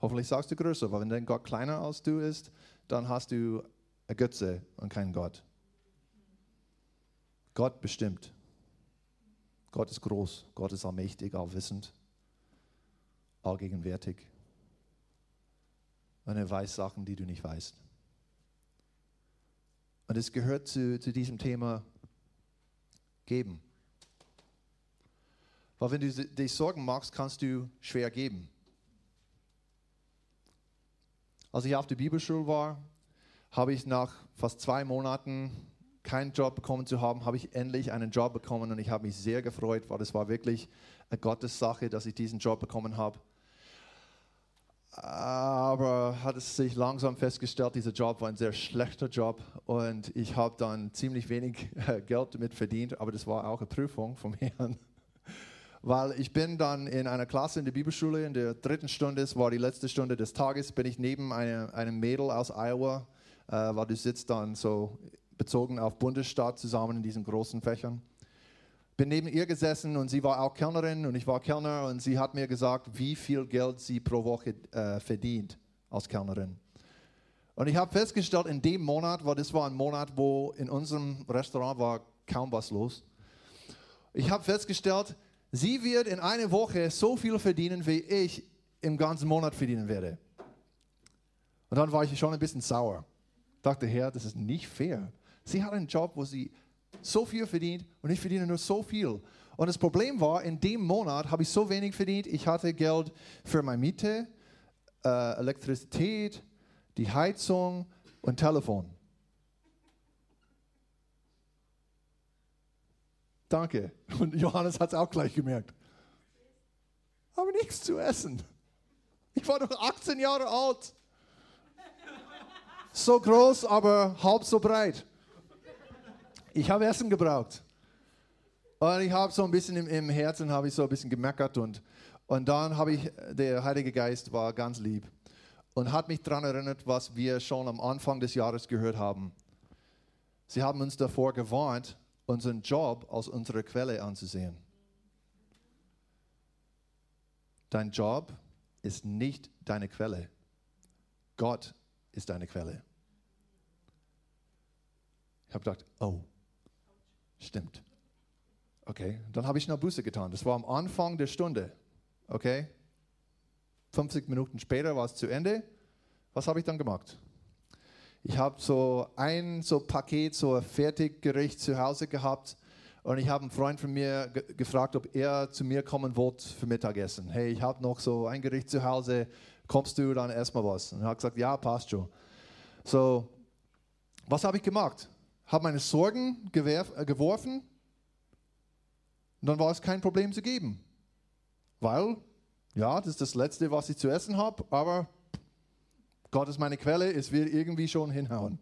Hoffentlich sagst du größer, weil wenn dein Gott kleiner als du ist, dann hast du eine Götze und keinen Gott. Gott bestimmt. Gott ist groß, Gott ist allmächtig, allwissend, allgegenwärtig. Und er weiß Sachen, die du nicht weißt. Und es gehört zu, zu diesem Thema geben. Weil wenn du dich Sorgen machst, kannst du schwer geben. Als ich auf der Bibelschule war, habe ich nach fast zwei Monaten keinen Job bekommen zu haben, habe ich endlich einen Job bekommen und ich habe mich sehr gefreut, weil es war wirklich eine Gottessache, dass ich diesen Job bekommen habe. Aber hat es sich langsam festgestellt, dieser Job war ein sehr schlechter Job und ich habe dann ziemlich wenig Geld damit verdient, aber das war auch eine Prüfung vom Herrn weil ich bin dann in einer Klasse in der Bibelschule, in der dritten Stunde, es war die letzte Stunde des Tages, bin ich neben eine, einem Mädel aus Iowa, äh, weil du sitzt dann so bezogen auf Bundesstaat zusammen in diesen großen Fächern. Bin neben ihr gesessen und sie war auch Kellnerin und ich war Kellner und sie hat mir gesagt, wie viel Geld sie pro Woche äh, verdient als Kellnerin. Und ich habe festgestellt, in dem Monat, weil das war ein Monat, wo in unserem Restaurant war kaum was los. Ich habe festgestellt, Sie wird in einer Woche so viel verdienen, wie ich im ganzen Monat verdienen werde. Und dann war ich schon ein bisschen sauer. Dachte, Herr, das ist nicht fair. Sie hat einen Job, wo sie so viel verdient und ich verdiene nur so viel. Und das Problem war, in dem Monat habe ich so wenig verdient. Ich hatte Geld für meine Miete, äh, Elektrizität, die Heizung und Telefon. Danke. Und Johannes hat es auch gleich gemerkt. Aber nichts zu essen. Ich war doch 18 Jahre alt. So groß, aber halb so breit. Ich habe Essen gebraucht. Und ich habe so ein bisschen im, im Herzen habe ich so ein bisschen gemeckert und, und dann habe ich, der Heilige Geist war ganz lieb und hat mich daran erinnert, was wir schon am Anfang des Jahres gehört haben. Sie haben uns davor gewarnt, unseren Job als unsere Quelle anzusehen. Dein Job ist nicht deine Quelle. Gott ist deine Quelle. Ich habe gedacht, oh, stimmt. Okay, dann habe ich noch Buße getan. Das war am Anfang der Stunde. Okay, 50 Minuten später war es zu Ende. Was habe ich dann gemacht? Ich habe so ein so Paket, so ein Fertiggericht zu Hause gehabt und ich habe einen Freund von mir ge gefragt, ob er zu mir kommen wollte für Mittagessen. Hey, ich habe noch so ein Gericht zu Hause, kommst du dann erstmal was? Und er hat gesagt, ja, passt schon. So, was habe ich gemacht? Habe meine Sorgen äh, geworfen und dann war es kein Problem zu geben. Weil, ja, das ist das Letzte, was ich zu essen habe, aber Gott ist meine Quelle, es wird irgendwie schon hinhauen.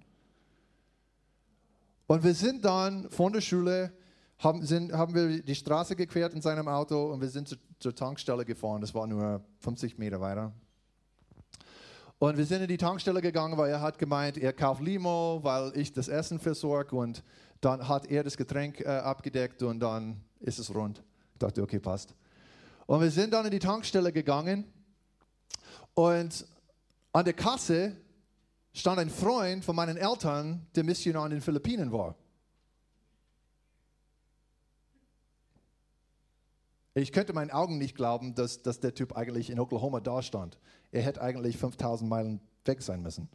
Und wir sind dann von der Schule, haben, sind, haben wir die Straße gequert in seinem Auto und wir sind zu, zur Tankstelle gefahren. Das war nur 50 Meter weiter. Und wir sind in die Tankstelle gegangen, weil er hat gemeint, er kauft Limo, weil ich das Essen versorge und Dann hat er das Getränk äh, abgedeckt und dann ist es rund. Ich dachte, okay, passt. Und wir sind dann in die Tankstelle gegangen und an der Kasse stand ein Freund von meinen Eltern, der Missionar in den Philippinen war. Ich könnte meinen Augen nicht glauben, dass, dass der Typ eigentlich in Oklahoma da stand. Er hätte eigentlich 5000 Meilen weg sein müssen.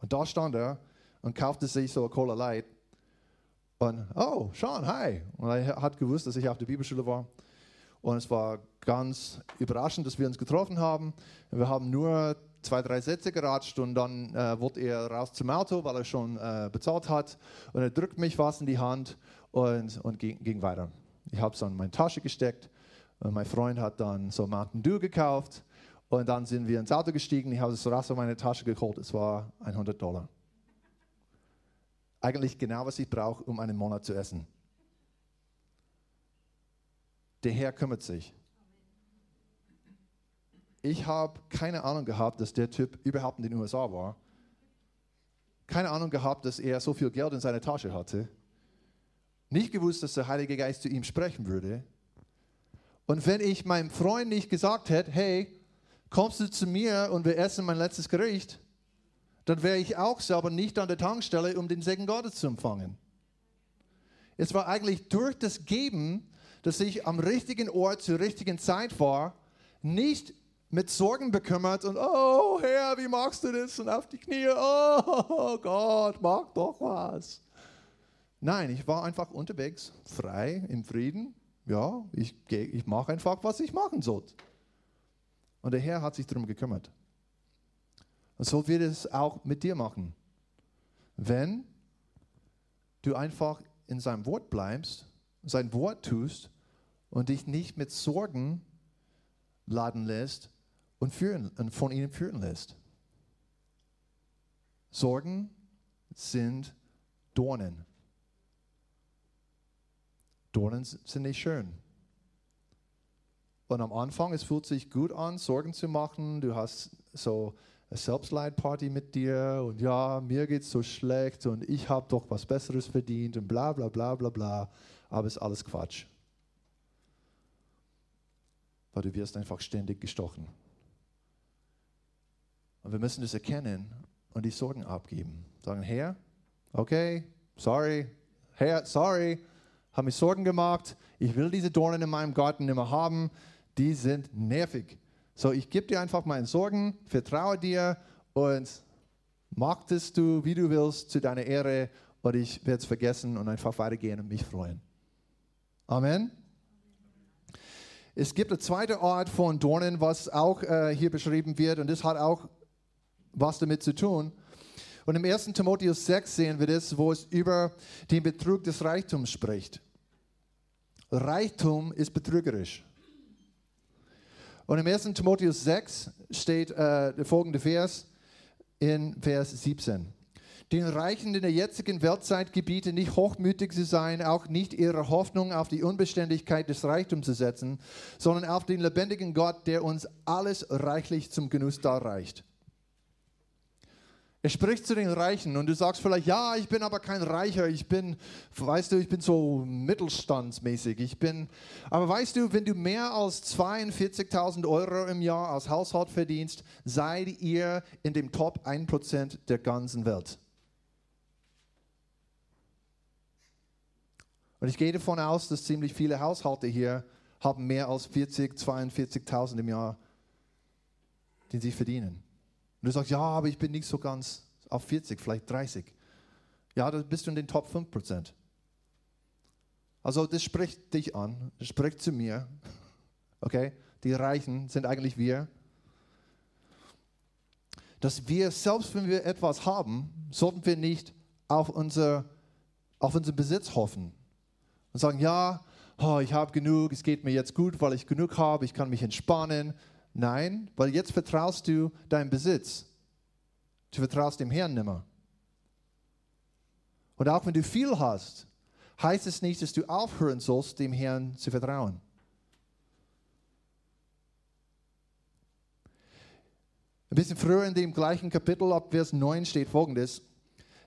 Und da stand er und kaufte sich so eine Cola Light. Und, oh, Sean, hi. Und er hat gewusst, dass ich auf der Bibelschule war. Und es war ganz überraschend, dass wir uns getroffen haben. Wir haben nur zwei, drei Sätze geratscht und dann äh, wurde er raus zum Auto, weil er schon äh, bezahlt hat. Und er drückt mich was in die Hand und, und ging, ging weiter. Ich habe es in meine Tasche gesteckt und mein Freund hat dann so Mountain Dew gekauft und dann sind wir ins Auto gestiegen. Ich habe es raus in meine Tasche geholt. Es war 100 Dollar. Eigentlich genau, was ich brauche, um einen Monat zu essen. Der Herr kümmert sich. Ich habe keine Ahnung gehabt, dass der Typ überhaupt in den USA war. Keine Ahnung gehabt, dass er so viel Geld in seiner Tasche hatte. Nicht gewusst, dass der Heilige Geist zu ihm sprechen würde. Und wenn ich meinem Freund nicht gesagt hätte, hey, kommst du zu mir und wir essen mein letztes Gericht, dann wäre ich auch selber nicht an der Tankstelle, um den Segen Gottes zu empfangen. Es war eigentlich durch das Geben, dass ich am richtigen Ort zur richtigen Zeit war, nicht mit Sorgen bekümmert und, oh Herr, wie machst du das? Und auf die Knie, oh Gott, mach doch was. Nein, ich war einfach unterwegs, frei, im Frieden ja, ich, ich mache einfach, was ich machen soll. Und der Herr hat sich darum gekümmert. Und so wird es auch mit dir machen. Wenn du einfach in seinem Wort bleibst, sein Wort tust und dich nicht mit Sorgen laden lässt und, führen, und von ihnen führen lässt. Sorgen sind Dornen. Dornen sind nicht schön. Und am Anfang, es fühlt sich gut an, Sorgen zu machen. Du hast so eine Selbstleidparty mit dir und ja, mir geht es so schlecht und ich habe doch was Besseres verdient und bla bla bla bla bla. Aber es ist alles Quatsch. Weil du wirst einfach ständig gestochen. Und wir müssen das erkennen und die Sorgen abgeben. Sagen, Herr, okay, sorry, Herr, sorry, habe mir Sorgen gemacht, ich will diese Dornen in meinem Garten nicht mehr haben, die sind nervig. So, ich gebe dir einfach meine Sorgen, vertraue dir und mach das du, wie du willst, zu deiner Ehre und ich werde es vergessen und einfach weitergehen und mich freuen. Amen. Es gibt eine zweite Art von Dornen, was auch äh, hier beschrieben wird und das hat auch was damit zu tun. Und im 1. Timotheus 6 sehen wir das, wo es über den Betrug des Reichtums spricht. Reichtum ist betrügerisch. Und im 1. Timotheus 6 steht äh, der folgende Vers in Vers 17. Den Reichen in der jetzigen Weltzeit gebiete nicht hochmütig zu sein, auch nicht ihre Hoffnung auf die Unbeständigkeit des Reichtums zu setzen, sondern auf den lebendigen Gott, der uns alles reichlich zum Genuss darreicht. Er spricht zu den Reichen und du sagst vielleicht, ja, ich bin aber kein Reicher, ich bin, weißt du, ich bin so mittelstandsmäßig. Ich bin, aber weißt du, wenn du mehr als 42.000 Euro im Jahr als Haushalt verdienst, seid ihr in dem Top 1% der ganzen Welt. Und ich gehe davon aus, dass ziemlich viele Haushalte hier haben mehr als 40, 42.000 im Jahr, den sie verdienen. Du sagst, ja, aber ich bin nicht so ganz auf 40, vielleicht 30. Ja, da bist du in den Top 5%. Also das spricht dich an, das spricht zu mir. Okay, die Reichen sind eigentlich wir. Dass wir, selbst wenn wir etwas haben, sollten wir nicht auf, unser, auf unseren Besitz hoffen und sagen, ja, oh, ich habe genug, es geht mir jetzt gut, weil ich genug habe, ich kann mich entspannen. Nein, weil jetzt vertraust du deinem Besitz. Du vertraust dem Herrn nimmer. Und auch wenn du viel hast, heißt es nicht, dass du aufhören sollst, dem Herrn zu vertrauen. Ein bisschen früher in dem gleichen Kapitel, ab Vers 9, steht folgendes.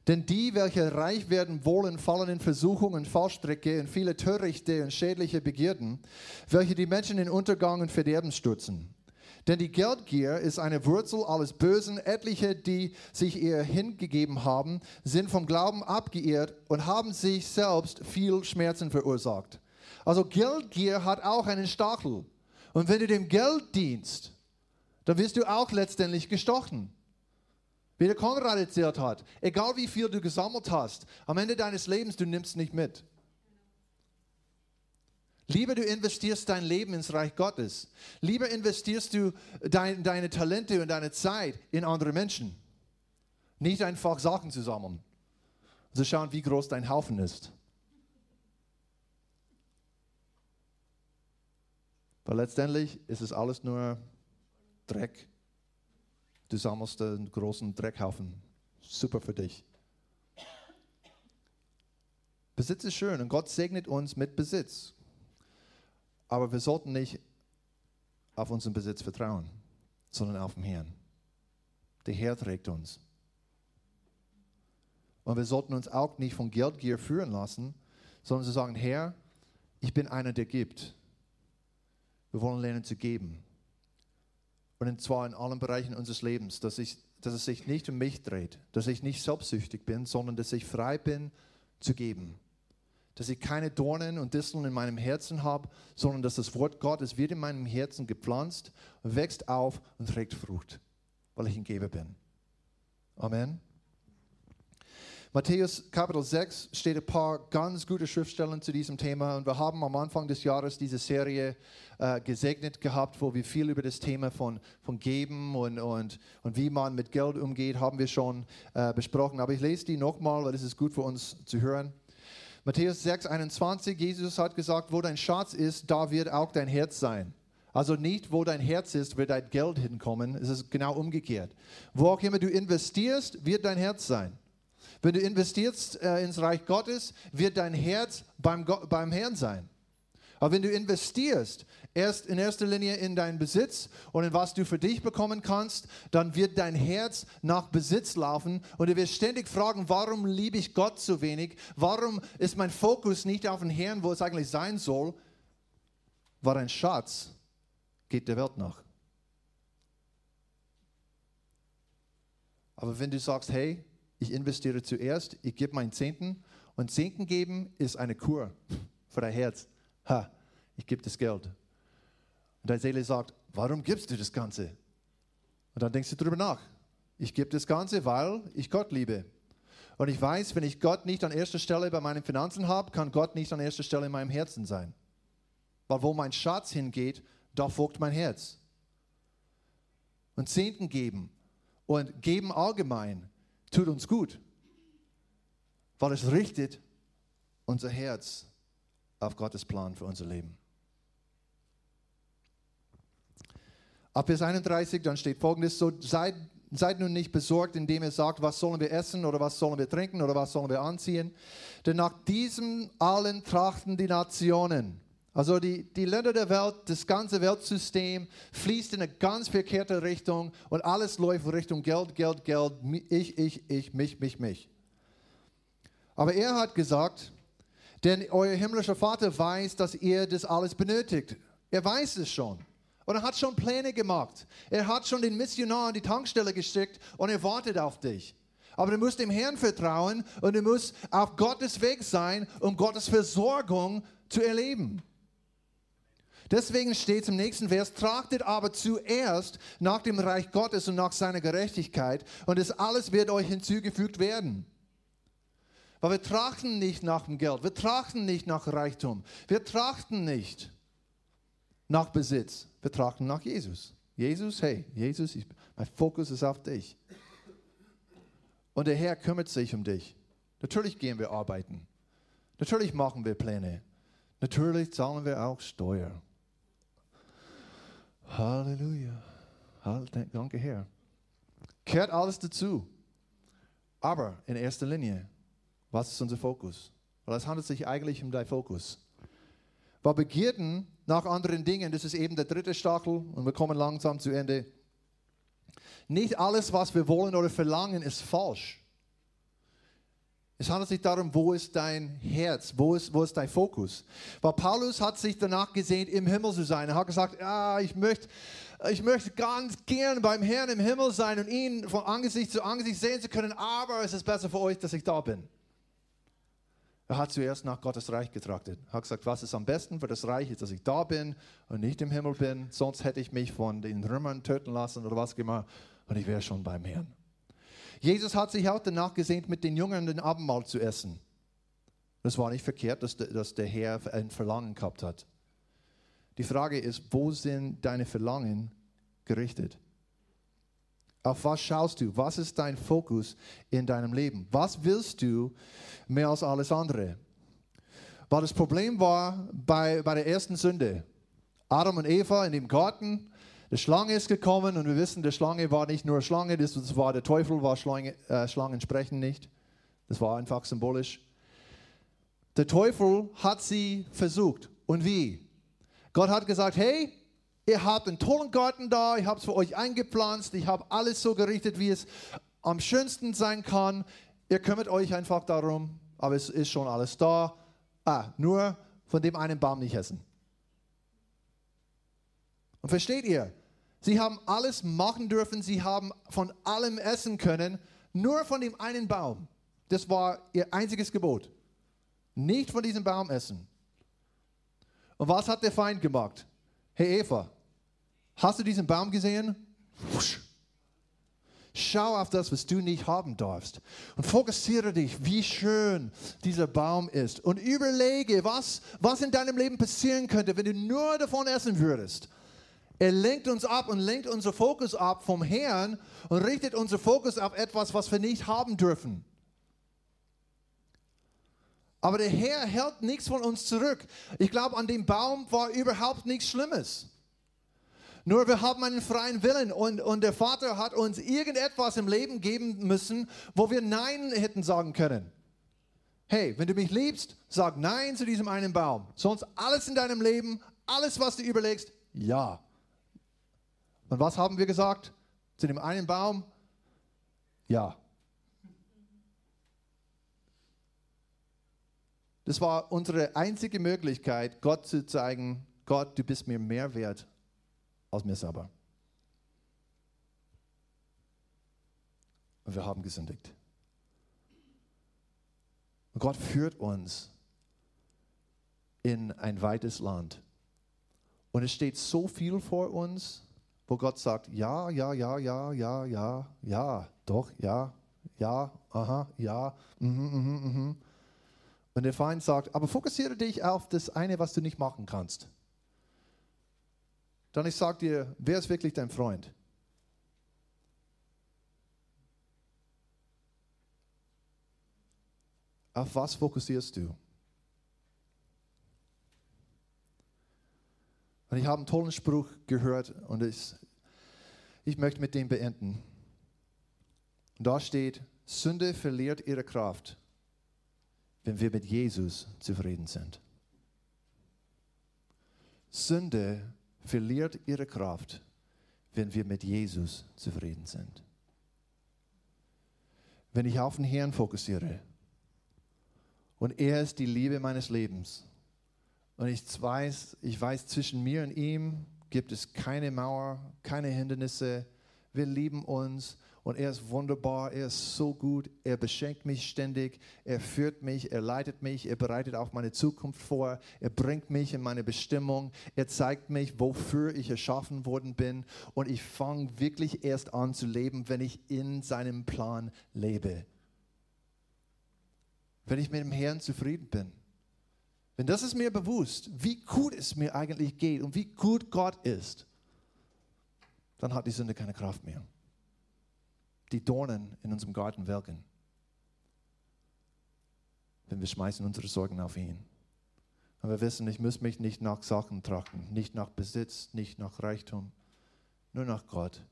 Denn die, welche reich werden wollen, fallen in Versuchungen, Fallstricke und viele törichte und schädliche Begierden, welche die Menschen in Untergang und Verderben stürzen. Denn die Geldgier ist eine Wurzel alles Bösen. Etliche, die sich ihr hingegeben haben, sind vom Glauben abgeirrt und haben sich selbst viel Schmerzen verursacht. Also Geldgier hat auch einen Stachel. Und wenn du dem Geld dienst, dann wirst du auch letztendlich gestochen. Wie der Konrad erzählt hat, egal wie viel du gesammelt hast, am Ende deines Lebens, du nimmst nicht mit. Lieber du investierst dein Leben ins Reich Gottes. Lieber investierst du dein, deine Talente und deine Zeit in andere Menschen. Nicht einfach Sachen zu sammeln. Zu schauen, wie groß dein Haufen ist. Weil letztendlich ist es alles nur Dreck. Du sammelst einen großen Dreckhaufen. Super für dich. Besitz ist schön und Gott segnet uns mit Besitz. Aber wir sollten nicht auf unseren Besitz vertrauen, sondern auf den Herrn. Der Herr trägt uns. Und wir sollten uns auch nicht von Geldgier führen lassen, sondern zu sagen, Herr, ich bin einer, der gibt. Wir wollen lernen zu geben. Und zwar in allen Bereichen unseres Lebens, dass, ich, dass es sich nicht um mich dreht, dass ich nicht selbstsüchtig bin, sondern dass ich frei bin zu geben. Dass ich keine Dornen und Disteln in meinem Herzen habe, sondern dass das Wort Gottes wird in meinem Herzen gepflanzt, wächst auf und trägt Frucht, weil ich ein Geber bin. Amen. Matthäus Kapitel 6 steht ein paar ganz gute Schriftstellen zu diesem Thema und wir haben am Anfang des Jahres diese Serie äh, gesegnet gehabt, wo wir viel über das Thema von, von Geben und, und, und wie man mit Geld umgeht, haben wir schon äh, besprochen. Aber ich lese die nochmal, weil es ist gut für uns zu hören. Matthäus 6, 21, Jesus hat gesagt, wo dein Schatz ist, da wird auch dein Herz sein. Also nicht, wo dein Herz ist, wird dein Geld hinkommen. Es ist genau umgekehrt. Wo auch immer du investierst, wird dein Herz sein. Wenn du investierst äh, ins Reich Gottes, wird dein Herz beim, beim Herrn sein. Aber wenn du investierst, erst in erster Linie in deinen Besitz und in was du für dich bekommen kannst, dann wird dein Herz nach Besitz laufen und du wirst ständig fragen, warum liebe ich Gott so wenig? Warum ist mein Fokus nicht auf den Herrn, wo es eigentlich sein soll? Weil ein Schatz geht der Welt nach. Aber wenn du sagst, hey, ich investiere zuerst, ich gebe meinen Zehnten und Zehnten geben ist eine Kur für dein Herz. Ha, ich gebe das Geld. Und deine Seele sagt, warum gibst du das Ganze? Und dann denkst du darüber nach. Ich gebe das Ganze, weil ich Gott liebe. Und ich weiß, wenn ich Gott nicht an erster Stelle bei meinen Finanzen habe, kann Gott nicht an erster Stelle in meinem Herzen sein. Weil wo mein Schatz hingeht, da folgt mein Herz. Und Zehnten geben und geben allgemein tut uns gut, weil es richtet unser Herz auf Gottes Plan für unser Leben. Ab Vers 31, dann steht folgendes, so seid, seid nun nicht besorgt, indem ihr sagt, was sollen wir essen oder was sollen wir trinken oder was sollen wir anziehen. Denn nach diesem allen trachten die Nationen. Also die, die Länder der Welt, das ganze Weltsystem fließt in eine ganz verkehrte Richtung und alles läuft Richtung Geld, Geld, Geld, ich, ich, ich, mich, mich, mich. Aber er hat gesagt, denn euer himmlischer Vater weiß, dass ihr das alles benötigt. Er weiß es schon. Und er hat schon Pläne gemacht. Er hat schon den Missionar an die Tankstelle geschickt und er wartet auf dich. Aber du musst dem Herrn vertrauen und du musst auf Gottes Weg sein, um Gottes Versorgung zu erleben. Deswegen steht im nächsten Vers, trachtet aber zuerst nach dem Reich Gottes und nach seiner Gerechtigkeit und das alles wird euch hinzugefügt werden. Weil wir trachten nicht nach dem Geld, wir trachten nicht nach Reichtum, wir trachten nicht nach Besitz, wir trachten nach Jesus. Jesus, hey, Jesus, ich, mein Fokus ist auf dich. Und der Herr kümmert sich um dich. Natürlich gehen wir arbeiten. Natürlich machen wir Pläne. Natürlich zahlen wir auch Steuer. Halleluja. Danke, Herr. Kehrt alles dazu. Aber in erster Linie, was ist unser Fokus? Weil es handelt sich eigentlich um dein Fokus. Weil Begierden nach anderen Dingen, das ist eben der dritte Stachel und wir kommen langsam zu Ende. Nicht alles, was wir wollen oder verlangen, ist falsch. Es handelt sich darum, wo ist dein Herz, wo ist, wo ist dein Fokus. Weil Paulus hat sich danach gesehen, im Himmel zu sein. Er hat gesagt, ja, ich möchte, ich möchte ganz gern beim Herrn im Himmel sein und ihn von Angesicht zu Angesicht sehen zu können, aber es ist besser für euch, dass ich da bin. Er hat zuerst nach Gottes Reich getrachtet. Er hat gesagt, was ist am besten für das Reich, ist, dass ich da bin und nicht im Himmel bin. Sonst hätte ich mich von den Römern töten lassen oder was immer und ich wäre schon beim Herrn. Jesus hat sich auch danach gesehnt, mit den Jüngern den Abendmahl zu essen. Das war nicht verkehrt, dass dass der Herr ein Verlangen gehabt hat. Die Frage ist, wo sind deine Verlangen gerichtet? Auf was schaust du? Was ist dein Fokus in deinem Leben? Was willst du mehr als alles andere? Weil das Problem war bei, bei der ersten Sünde. Adam und Eva in dem Garten, die Schlange ist gekommen und wir wissen, die Schlange war nicht nur Schlange, das war der Teufel, war Schlange, äh, Schlangen sprechen nicht. Das war einfach symbolisch. Der Teufel hat sie versucht. Und wie? Gott hat gesagt, hey, Ihr habt einen tollen Garten da, ich habe es für euch eingepflanzt, ich habe alles so gerichtet, wie es am schönsten sein kann. Ihr kümmert euch einfach darum, aber es ist schon alles da. Ah, nur von dem einen Baum nicht essen. Und versteht ihr? Sie haben alles machen dürfen, sie haben von allem essen können, nur von dem einen Baum. Das war ihr einziges Gebot. Nicht von diesem Baum essen. Und was hat der Feind gemacht? Hey Eva, hast du diesen Baum gesehen? Schau auf das, was du nicht haben darfst. Und fokussiere dich, wie schön dieser Baum ist. Und überlege, was, was in deinem Leben passieren könnte, wenn du nur davon essen würdest. Er lenkt uns ab und lenkt unser Fokus ab vom Herrn und richtet unser Fokus auf etwas, was wir nicht haben dürfen. Aber der Herr hält nichts von uns zurück. Ich glaube, an dem Baum war überhaupt nichts Schlimmes. Nur wir haben einen freien Willen und, und der Vater hat uns irgendetwas im Leben geben müssen, wo wir Nein hätten sagen können. Hey, wenn du mich liebst, sag Nein zu diesem einen Baum. Sonst alles in deinem Leben, alles, was du überlegst, ja. Und was haben wir gesagt zu dem einen Baum? Ja. Das war unsere einzige Möglichkeit, Gott zu zeigen, Gott, du bist mir mehr wert als mir selber. Und wir haben gesündigt. Und Gott führt uns in ein weites Land. Und es steht so viel vor uns, wo Gott sagt, ja, ja, ja, ja, ja, ja, ja, doch, ja, ja, aha, ja, mhm, mhm, mhm. Und der Feind sagt, aber fokussiere dich auf das eine, was du nicht machen kannst. Dann ich sage dir, wer ist wirklich dein Freund? Auf was fokussierst du? Und ich habe einen tollen Spruch gehört und ich, ich möchte mit dem beenden. Und da steht, Sünde verliert ihre Kraft, wenn wir mit Jesus zufrieden sind. Sünde verliert ihre Kraft, wenn wir mit Jesus zufrieden sind. Wenn ich auf den Herrn fokussiere und er ist die Liebe meines Lebens und ich weiß, ich weiß, zwischen mir und ihm gibt es keine Mauer, keine Hindernisse, wir lieben uns und er ist wunderbar, er ist so gut, er beschenkt mich ständig, er führt mich, er leitet mich, er bereitet auch meine Zukunft vor, er bringt mich in meine Bestimmung, er zeigt mich, wofür ich erschaffen worden bin und ich fange wirklich erst an zu leben, wenn ich in seinem Plan lebe. Wenn ich mit dem Herrn zufrieden bin. Wenn das ist mir bewusst, wie gut es mir eigentlich geht und wie gut Gott ist, dann hat die Sünde keine Kraft mehr die Dornen in unserem Garten wirken. Denn wir schmeißen unsere Sorgen auf ihn. Und wir wissen, ich muss mich nicht nach Sachen trachten, nicht nach Besitz, nicht nach Reichtum, nur nach Gott.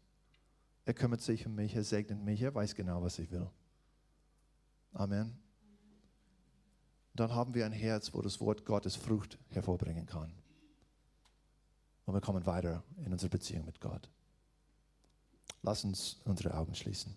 Er kümmert sich um mich, er segnet mich, er weiß genau, was ich will. Amen. Dann haben wir ein Herz, wo das Wort Gottes Frucht hervorbringen kann. Und wir kommen weiter in unserer Beziehung mit Gott. Lass uns unsere Augen schließen.